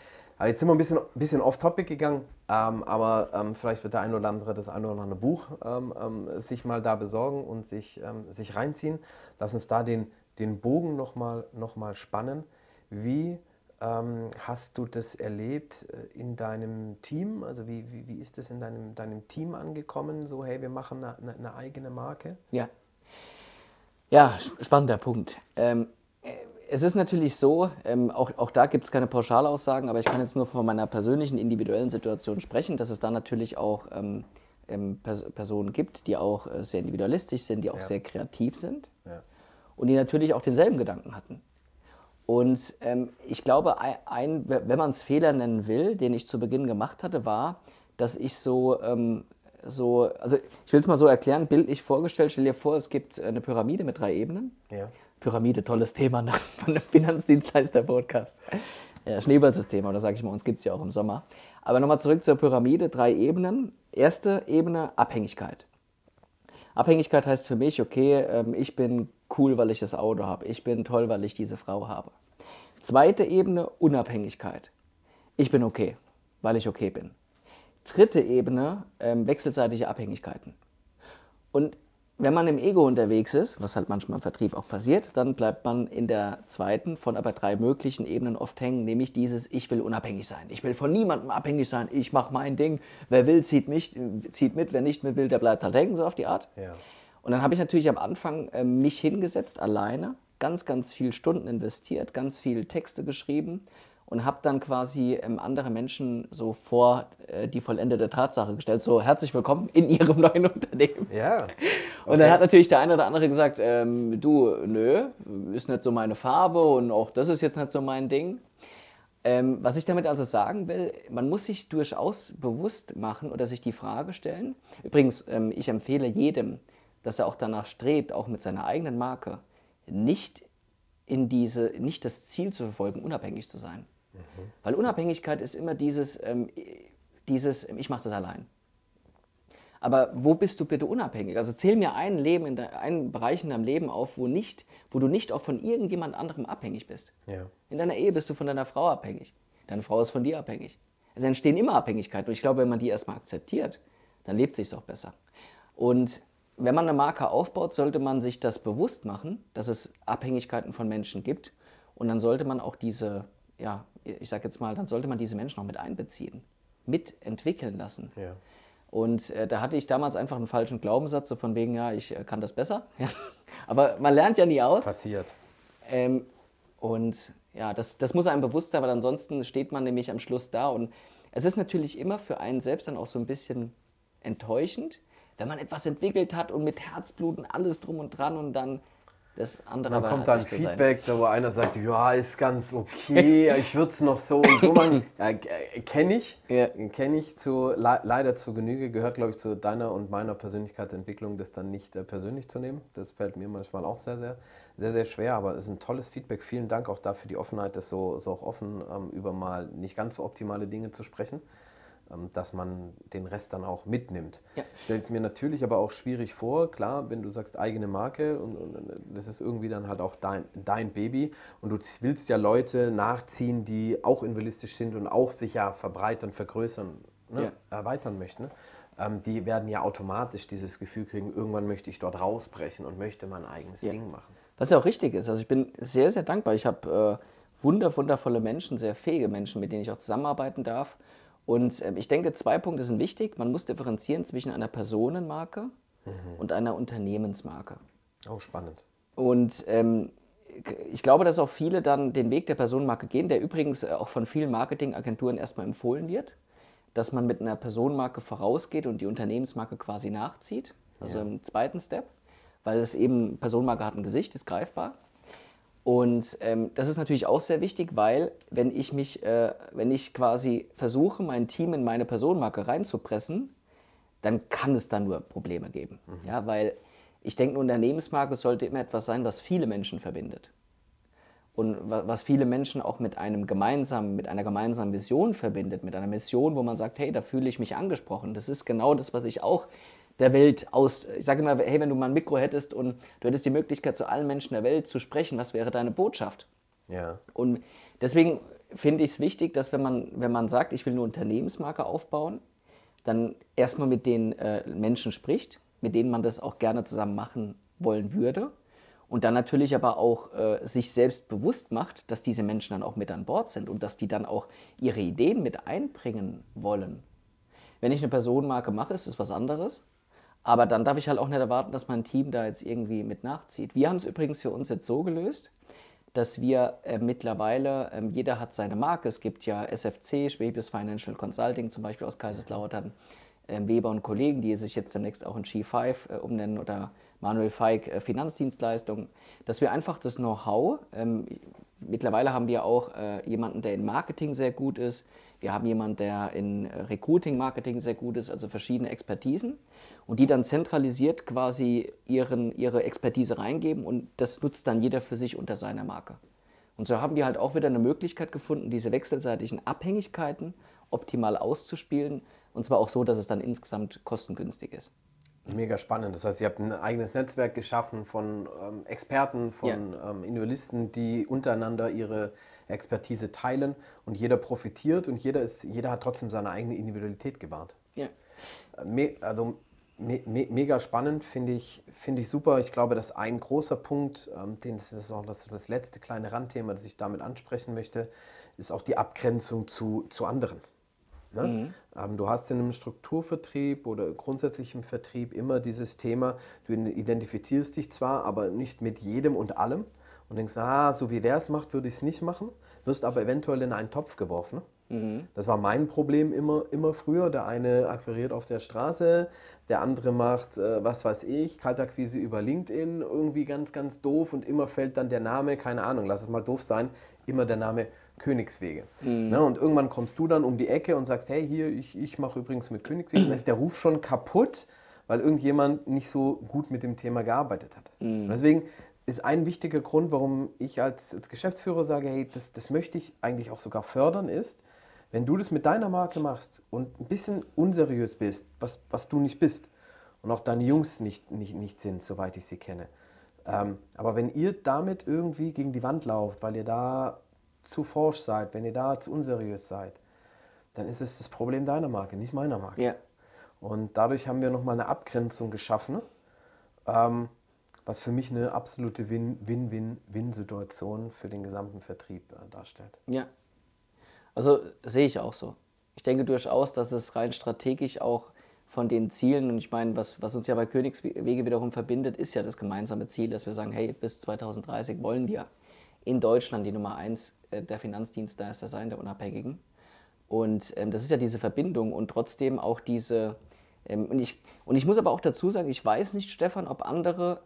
Aber jetzt sind wir ein bisschen, bisschen off-topic gegangen, ähm, aber ähm, vielleicht wird der ein oder andere das ein oder andere Buch ähm, ähm sich mal da besorgen und sich, ähm, sich reinziehen. Lass uns da den, den Bogen nochmal noch mal spannen. Wie hast du das erlebt äh, in deinem Team? Also wie, wie, wie ist das in deinem, deinem Team angekommen? So, hey, wir machen eine, eine eigene Marke? Ja. Ja, spannender Punkt. Ähm, es ist natürlich so, ähm, auch, auch da gibt es keine Pauschalaussagen, aber ich kann jetzt nur von meiner persönlichen, individuellen Situation sprechen, dass es da natürlich auch ähm, ähm, Pers Personen gibt, die auch äh, sehr individualistisch sind, die auch ja. sehr kreativ sind ja. und die natürlich auch denselben Gedanken hatten. Und ähm, ich glaube, ein, wenn man es Fehler nennen will, den ich zu Beginn gemacht hatte, war, dass ich so, ähm, so also ich will es mal so erklären, bildlich vorgestellt, stell dir vor, es gibt eine Pyramide mit drei Ebenen. Ja. Pyramide, tolles Thema ne? von dem Finanzdienstleister-Podcast. Ja, Schneeballsystem, aber das sage ich mal, uns gibt es ja auch im Sommer. Aber nochmal zurück zur Pyramide, drei Ebenen. Erste Ebene, Abhängigkeit. Abhängigkeit heißt für mich, okay, ähm, ich bin cool, weil ich das Auto habe. Ich bin toll, weil ich diese Frau habe. Zweite Ebene, Unabhängigkeit. Ich bin okay, weil ich okay bin. Dritte Ebene, ähm, wechselseitige Abhängigkeiten. Und wenn man im Ego unterwegs ist, was halt manchmal im Vertrieb auch passiert, dann bleibt man in der zweiten von aber drei möglichen Ebenen oft hängen, nämlich dieses Ich will unabhängig sein. Ich will von niemandem abhängig sein. Ich mache mein Ding. Wer will, zieht, mich, zieht mit. Wer nicht mehr will, der bleibt halt hängen, so auf die Art. Ja. Und dann habe ich natürlich am Anfang äh, mich hingesetzt, alleine, ganz, ganz viel Stunden investiert, ganz viel Texte geschrieben und habe dann quasi ähm, andere Menschen so vor äh, die vollendete Tatsache gestellt. So, herzlich willkommen in Ihrem neuen Unternehmen. Ja. Okay. Und dann hat natürlich der eine oder andere gesagt, ähm, du, nö, ist nicht so meine Farbe und auch das ist jetzt nicht so mein Ding. Ähm, was ich damit also sagen will, man muss sich durchaus bewusst machen oder sich die Frage stellen. Übrigens, ähm, ich empfehle jedem, dass er auch danach strebt, auch mit seiner eigenen Marke, nicht in diese, nicht das Ziel zu verfolgen, unabhängig zu sein. Mhm. Weil Unabhängigkeit ist immer dieses, ähm, dieses ich mache das allein. Aber wo bist du bitte unabhängig? Also zähl mir ein Leben in de, einen Bereich in deinem Leben auf, wo, nicht, wo du nicht auch von irgendjemand anderem abhängig bist. Ja. In deiner Ehe bist du von deiner Frau abhängig. Deine Frau ist von dir abhängig. Es entstehen immer Abhängigkeiten. Und ich glaube, wenn man die erstmal akzeptiert, dann lebt es sich auch besser. Und wenn man eine Marke aufbaut, sollte man sich das bewusst machen, dass es Abhängigkeiten von Menschen gibt. Und dann sollte man auch diese ja, ich sage jetzt mal, dann sollte man diese Menschen auch mit einbeziehen, mitentwickeln lassen. Ja. Und äh, da hatte ich damals einfach einen falschen Glaubenssatz, so von wegen, ja, ich äh, kann das besser. Aber man lernt ja nie aus. Passiert. Ähm, und ja, das, das muss einem bewusst sein, weil ansonsten steht man nämlich am Schluss da. Und es ist natürlich immer für einen selbst dann auch so ein bisschen enttäuschend, wenn man etwas entwickelt hat und mit Herzblut und alles drum und dran und dann Das andere dann kommt dann Feedback, da wo einer sagt, ja, ist ganz okay, ich würde es noch so und so machen. Ja, äh, kenne ich, ja. kenne ich zu, le leider zur Genüge, gehört glaube ich zu deiner und meiner Persönlichkeitsentwicklung, das dann nicht äh, persönlich zu nehmen. Das fällt mir manchmal auch sehr, sehr, sehr, sehr schwer, aber es ist ein tolles Feedback. Vielen Dank auch dafür die Offenheit, das so, so auch offen ähm, über mal nicht ganz so optimale Dinge zu sprechen. Ähm, dass man den Rest dann auch mitnimmt. Ja. Stellt mir natürlich aber auch schwierig vor, klar, wenn du sagst eigene Marke und, und, das ist irgendwie dann halt auch dein, dein Baby und du willst ja Leute nachziehen, die auch invalistisch sind und auch sich ja verbreitern, vergrößern, ne, ja. erweitern möchten. Ne? Ähm, die werden ja automatisch dieses Gefühl kriegen, irgendwann möchte ich dort rausbrechen und möchte mein eigenes ja. Ding machen. Was ja auch richtig ist. Also ich bin sehr, sehr dankbar. Ich habe äh, wunder, wundervolle Menschen, sehr fähige Menschen, mit denen ich auch zusammenarbeiten darf. Und äh, ich denke, zwei Punkte sind wichtig. Man muss differenzieren zwischen einer Personenmarke mhm. und einer Unternehmensmarke. Oh, spannend. Und ähm, ich glaube, dass auch viele dann den Weg der Personenmarke gehen, der übrigens äh, auch von vielen Marketingagenturen erstmal empfohlen wird, dass man mit einer Personenmarke vorausgeht und die Unternehmensmarke quasi nachzieht, also ja. im zweiten Step, weil es eben, Personenmarke hat ein Gesicht, ist greifbar. Und ähm, das ist natürlich auch sehr wichtig, weil wenn ich mich, äh, wenn ich quasi versuche, mein Team in meine Personenmarke reinzupressen, dann kann es da nur Probleme geben. Mhm. Ja, weil ich denke, eine Unternehmensmarke sollte immer etwas sein, was viele Menschen verbindet. Und was viele Menschen auch mit einem gemeinsamen, mit einer gemeinsamen Vision verbindet, mit einer Mission, wo man sagt, hey, da fühle ich mich angesprochen. Das ist genau das, was ich auch der Welt aus. Ich sage immer, hey, wenn du mal ein Mikro hättest und du hättest die Möglichkeit, zu allen Menschen der Welt zu sprechen, was wäre deine Botschaft? Ja. Und deswegen finde ich es wichtig, dass wenn man, wenn man sagt, ich will eine Unternehmensmarke aufbauen, dann erstmal mit den äh, Menschen spricht, mit denen man das auch gerne zusammen machen wollen würde. Und dann natürlich aber auch äh, sich selbst bewusst macht, dass diese Menschen dann auch mit an Bord sind und dass die dann auch ihre Ideen mit einbringen wollen. Wenn ich eine Personenmarke mache, ist es was anderes. Aber dann darf ich halt auch nicht erwarten, dass mein Team da jetzt irgendwie mit nachzieht. Wir haben es übrigens für uns jetzt so gelöst, dass wir äh, mittlerweile, äh, jeder hat seine Marke. Es gibt ja SFC, Schwäbisches Financial Consulting, zum Beispiel aus Kaiserslautern, äh, Weber und Kollegen, die sich jetzt demnächst auch in G5 äh, umnennen oder Manuel Feig äh, Finanzdienstleistungen, dass wir einfach das Know-how, ähm, mittlerweile haben wir auch äh, jemanden, der in Marketing sehr gut ist, wir haben jemanden, der in Recruiting, Marketing sehr gut ist, also verschiedene Expertisen und die dann zentralisiert quasi ihren, ihre Expertise reingeben und das nutzt dann jeder für sich unter seiner Marke. Und so haben die halt auch wieder eine Möglichkeit gefunden, diese wechselseitigen Abhängigkeiten optimal auszuspielen und zwar auch so, dass es dann insgesamt kostengünstig ist. Mega spannend. Das heißt, ihr habt ein eigenes Netzwerk geschaffen von ähm, Experten, von ja. ähm, Individualisten, die untereinander ihre Expertise teilen und jeder profitiert und jeder, ist, jeder hat trotzdem seine eigene Individualität gewahrt. Ja. Äh, me also me me mega spannend, finde ich, find ich super. Ich glaube, dass ein großer Punkt, ähm, den, das ist auch das, das letzte kleine Randthema, das ich damit ansprechen möchte, ist auch die Abgrenzung zu, zu anderen. Ne? Mhm. Ähm, du hast in einem Strukturvertrieb oder grundsätzlich im Vertrieb immer dieses Thema, du identifizierst dich zwar, aber nicht mit jedem und allem und denkst, ah, so wie der es macht, würde ich es nicht machen, wirst aber eventuell in einen Topf geworfen. Mhm. Das war mein Problem immer, immer früher. Der eine akquiriert auf der Straße, der andere macht, äh, was weiß ich, Kaltakquise über LinkedIn, irgendwie ganz, ganz doof und immer fällt dann der Name, keine Ahnung, lass es mal doof sein, immer der Name Königswege. Mhm. Ne? Und irgendwann kommst du dann um die Ecke und sagst, hey, hier, ich, ich mache übrigens mit Königswegen. Dann ist der Ruf schon kaputt, weil irgendjemand nicht so gut mit dem Thema gearbeitet hat. Mhm. Deswegen ist ein wichtiger Grund, warum ich als, als Geschäftsführer sage, hey, das, das möchte ich eigentlich auch sogar fördern, ist, wenn du das mit deiner Marke machst und ein bisschen unseriös bist, was, was du nicht bist und auch deine Jungs nicht, nicht, nicht sind, soweit ich sie kenne. Ähm, aber wenn ihr damit irgendwie gegen die Wand lauft, weil ihr da zu forsch seid, wenn ihr da zu unseriös seid, dann ist es das Problem deiner Marke, nicht meiner Marke. Ja. Und dadurch haben wir nochmal eine Abgrenzung geschaffen, ähm, was für mich eine absolute Win-Win-Win-Situation für den gesamten Vertrieb äh, darstellt. Ja, also sehe ich auch so. Ich denke durchaus, dass es rein strategisch auch von den Zielen, und ich meine, was, was uns ja bei Königswege wiederum verbindet, ist ja das gemeinsame Ziel, dass wir sagen, hey, bis 2030 wollen wir in Deutschland die Nummer eins äh, der Finanzdienstleister sein, der Unabhängigen. Und ähm, das ist ja diese Verbindung und trotzdem auch diese, ähm, und, ich, und ich muss aber auch dazu sagen, ich weiß nicht, Stefan, ob andere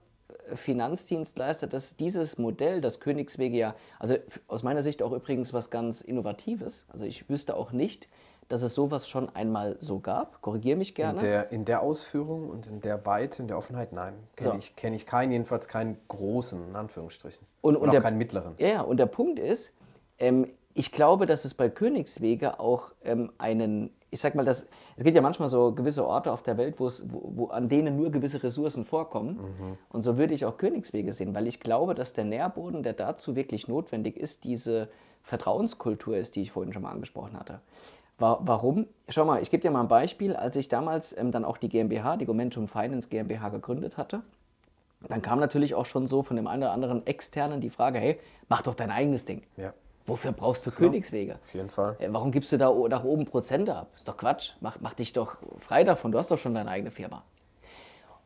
Finanzdienstleister, dass dieses Modell, das Königswege ja, also aus meiner Sicht auch übrigens was ganz Innovatives. Also ich wüsste auch nicht, dass es sowas schon einmal so gab. Korrigiere mich gerne. In der, in der Ausführung und in der Weite, in der Offenheit, nein. Kenne so. ich, kenn ich keinen, jedenfalls keinen großen, in Anführungsstrichen. Und, und, auch der, keinen mittleren. Ja, und der Punkt ist, ähm, ich glaube, dass es bei Königswege auch ähm, einen, ich sag mal, das, es gibt ja manchmal so gewisse Orte auf der Welt, wo, wo, an denen nur gewisse Ressourcen vorkommen. Mhm. Und so würde ich auch Königswege sehen, weil ich glaube, dass der Nährboden, der dazu wirklich notwendig ist, diese Vertrauenskultur ist, die ich vorhin schon mal angesprochen hatte. Warum? Schau mal, ich gebe dir mal ein Beispiel. Als ich damals ähm, dann auch die GmbH, die Momentum Finance GmbH gegründet hatte, dann kam natürlich auch schon so von dem einen oder anderen Externen die Frage, hey, mach doch dein eigenes Ding. Ja. Wofür brauchst du Königswege? Auf jeden Fall. Äh, warum gibst du da nach oben Prozente ab? Ist doch Quatsch. Mach, mach dich doch frei davon. Du hast doch schon deine eigene Firma.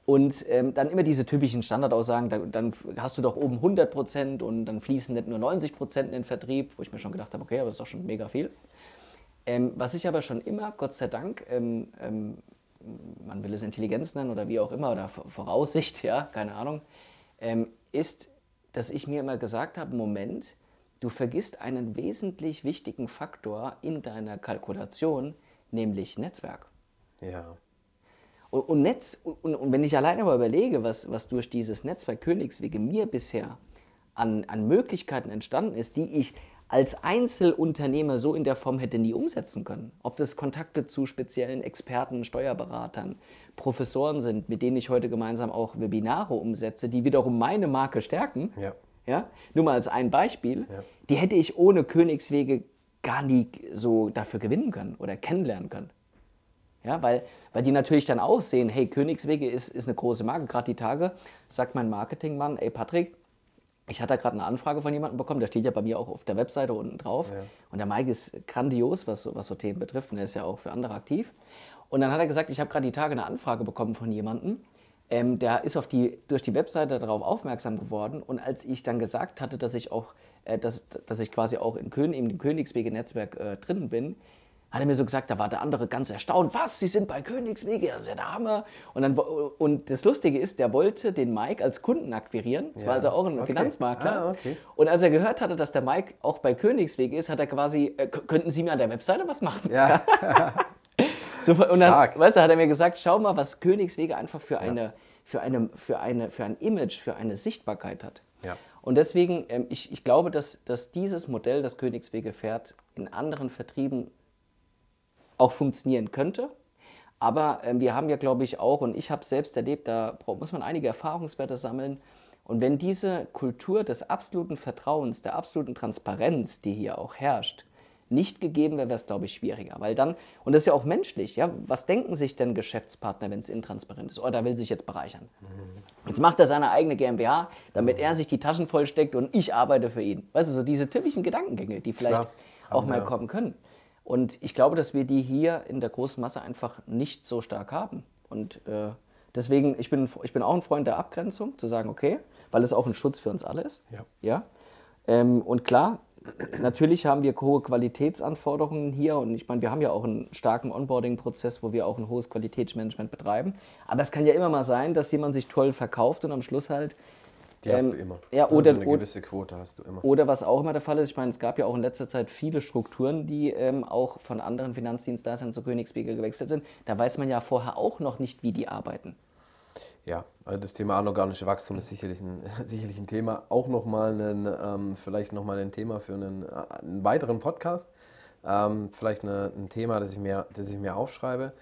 Und ähm, dann immer diese typischen Standardaussagen, dann, dann, hast du doch oben 100 Prozent und dann fließen nicht nur 90 Prozent in den Vertrieb, wo ich mir schon gedacht habe, okay, aber das ist doch schon mega viel. Ähm, was ich aber schon immer, Gott sei Dank, ähm, ähm, man will es Intelligenz nennen oder wie auch immer, oder Voraussicht, ja, keine Ahnung, ähm, ist, dass ich mir immer gesagt habe, Moment, du vergisst einen wesentlich wichtigen Faktor in deiner Kalkulation, nämlich Netzwerk. Ja. Und, und Netz, und, und, wenn ich alleine mal überlege, was, was durch dieses Netzwerk Königswege mir bisher an, an Möglichkeiten entstanden ist, die ich als Einzelunternehmer so in der Form hätte nie umsetzen können. Ob das Kontakte zu speziellen Experten, Steuerberatern, Professoren sind, mit denen ich heute gemeinsam auch Webinare umsetze, die wiederum meine Marke stärken. Ja. Ja? Nur mal als ein Beispiel. Ja. Die hätte ich ohne Königswege gar nie so dafür gewinnen können oder kennenlernen können. Ja, weil, weil die natürlich dann auch sehen, hey, Königswege ist, ist eine große Marke. Gerade die Tage sagt mein Marketingmann, ey Patrick, ich hatte gerade eine Anfrage von jemandem bekommen, der steht ja bei mir auch auf der Webseite unten drauf. Ja. Und der Mike ist grandios, was so, was so Themen betrifft. Und er ist ja auch für andere aktiv. Und dann hat er gesagt, ich habe gerade die Tage eine Anfrage bekommen von jemandem, ähm, der ist auf die, durch die Webseite darauf aufmerksam geworden. Und als ich dann gesagt hatte, dass ich auch, äh, dass, dass ich quasi auch in Kön im Königswege-Netzwerk äh, drin bin, hat er mir so gesagt, da war der andere ganz erstaunt, was, Sie sind bei Königswege, das ist ja der Hammer. Und, dann, und das Lustige ist, der wollte den Mike als Kunden akquirieren, das ja. war also auch ein okay. Finanzmakler. Ah, okay. Und als er gehört hatte, dass der Mike auch bei Königswege ist, hat er quasi, äh, könnten Sie mir an der Webseite was machen? Ja. so, und dann, weißt du, hat er mir gesagt, schau mal, was Königswege einfach für, ja. eine, für, eine, für, eine, für ein Image, für eine Sichtbarkeit hat. Ja. Und deswegen, ähm, ich, ich glaube, dass, dass dieses Modell, das Königswege fährt, in anderen Vertrieben auch funktionieren könnte. Aber äh, wir haben ja, glaube ich, auch, und ich habe es selbst erlebt, da muss man einige Erfahrungswerte sammeln. Und wenn diese Kultur des absoluten Vertrauens, der absoluten Transparenz, die hier auch herrscht, nicht gegeben wäre, wäre es, glaube ich, schwieriger. Weil dann, und das ist ja auch menschlich, ja, was denken sich denn Geschäftspartner, wenn es intransparent ist? Oh, da will sich jetzt bereichern. Jetzt macht er seine eigene GmbH, damit er sich die Taschen vollsteckt und ich arbeite für ihn. Weißt du, so diese typischen Gedankengänge, die vielleicht Klar, auch mal kommen können. Und ich glaube, dass wir die hier in der großen Masse einfach nicht so stark haben. Und äh, deswegen, ich bin, ich bin auch ein Freund der Abgrenzung, zu sagen, okay, weil es auch ein Schutz für uns alle ist. Ja. ja? Ähm, und klar, natürlich haben wir hohe Qualitätsanforderungen hier und ich meine, wir haben ja auch einen starken Onboarding-Prozess, wo wir auch ein hohes Qualitätsmanagement betreiben. Aber es kann ja immer mal sein, dass jemand sich toll verkauft und am Schluss halt die hast ähm, du immer. Ja, also oder, eine gewisse Quote hast du immer. Oder was auch immer der Fall ist, ich meine, es gab ja auch in letzter Zeit viele Strukturen, die ähm, auch von anderen Finanzdienstleistern zu Königswege gewechselt sind. Da weiß man ja vorher auch noch nicht, wie die arbeiten. Ja, also das Thema anorganische Wachstum ist sicherlich ein, sicherlich ein Thema. Auch nochmal ein, ähm, vielleicht nochmal ein Thema für einen, einen weiteren Podcast. Ähm, vielleicht eine, ein Thema, das ich, mir, das ich mir aufschreibe.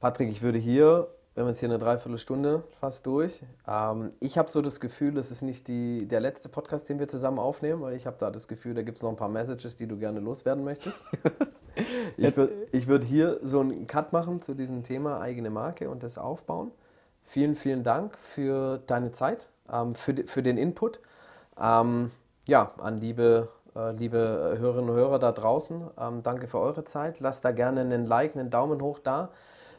Patrick, ich würde hier wir haben jetzt hier eine Dreiviertelstunde fast durch. Ähm, ich habe so das Gefühl, das ist nicht die, der letzte Podcast, den wir zusammen aufnehmen, weil ich habe da das Gefühl, da gibt es noch ein paar Messages, die du gerne loswerden möchtest. ich würde ich würd hier so einen Cut machen zu diesem Thema eigene Marke und das Aufbauen. Vielen, vielen Dank für deine Zeit, ähm, für, für den Input. Ähm, ja, an liebe, äh, liebe Hörerinnen und Hörer da draußen, ähm, danke für eure Zeit. Lasst da gerne einen Like, einen Daumen hoch da.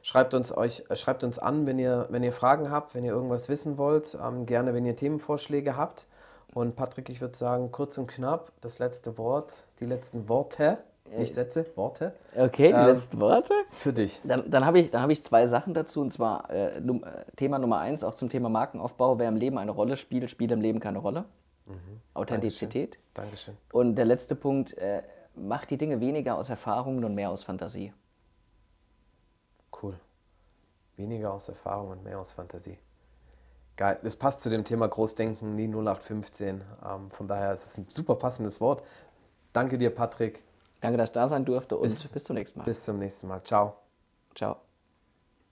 Schreibt uns, euch, äh, schreibt uns an, wenn ihr, wenn ihr Fragen habt, wenn ihr irgendwas wissen wollt. Ähm, gerne, wenn ihr Themenvorschläge habt. Und Patrick, ich würde sagen, kurz und knapp, das letzte Wort, die letzten Worte. Nicht Sätze, Worte. Okay, die ähm, letzten Worte. Für dich. Dann, dann habe ich, hab ich zwei Sachen dazu. Und zwar äh, äh, Thema Nummer eins, auch zum Thema Markenaufbau. Wer im Leben eine Rolle spielt, spielt im Leben keine Rolle. Mhm. Authentizität. Dankeschön. Dankeschön. Und der letzte Punkt, äh, macht die Dinge weniger aus Erfahrungen und mehr aus Fantasie. Cool. Weniger aus Erfahrung und mehr aus Fantasie. Geil. Das passt zu dem Thema Großdenken, nie 0815. Ähm, von daher ist es ein super passendes Wort. Danke dir, Patrick. Danke, dass ich da sein durfte und bis, bis zum nächsten Mal. Bis zum nächsten Mal. Ciao. Ciao.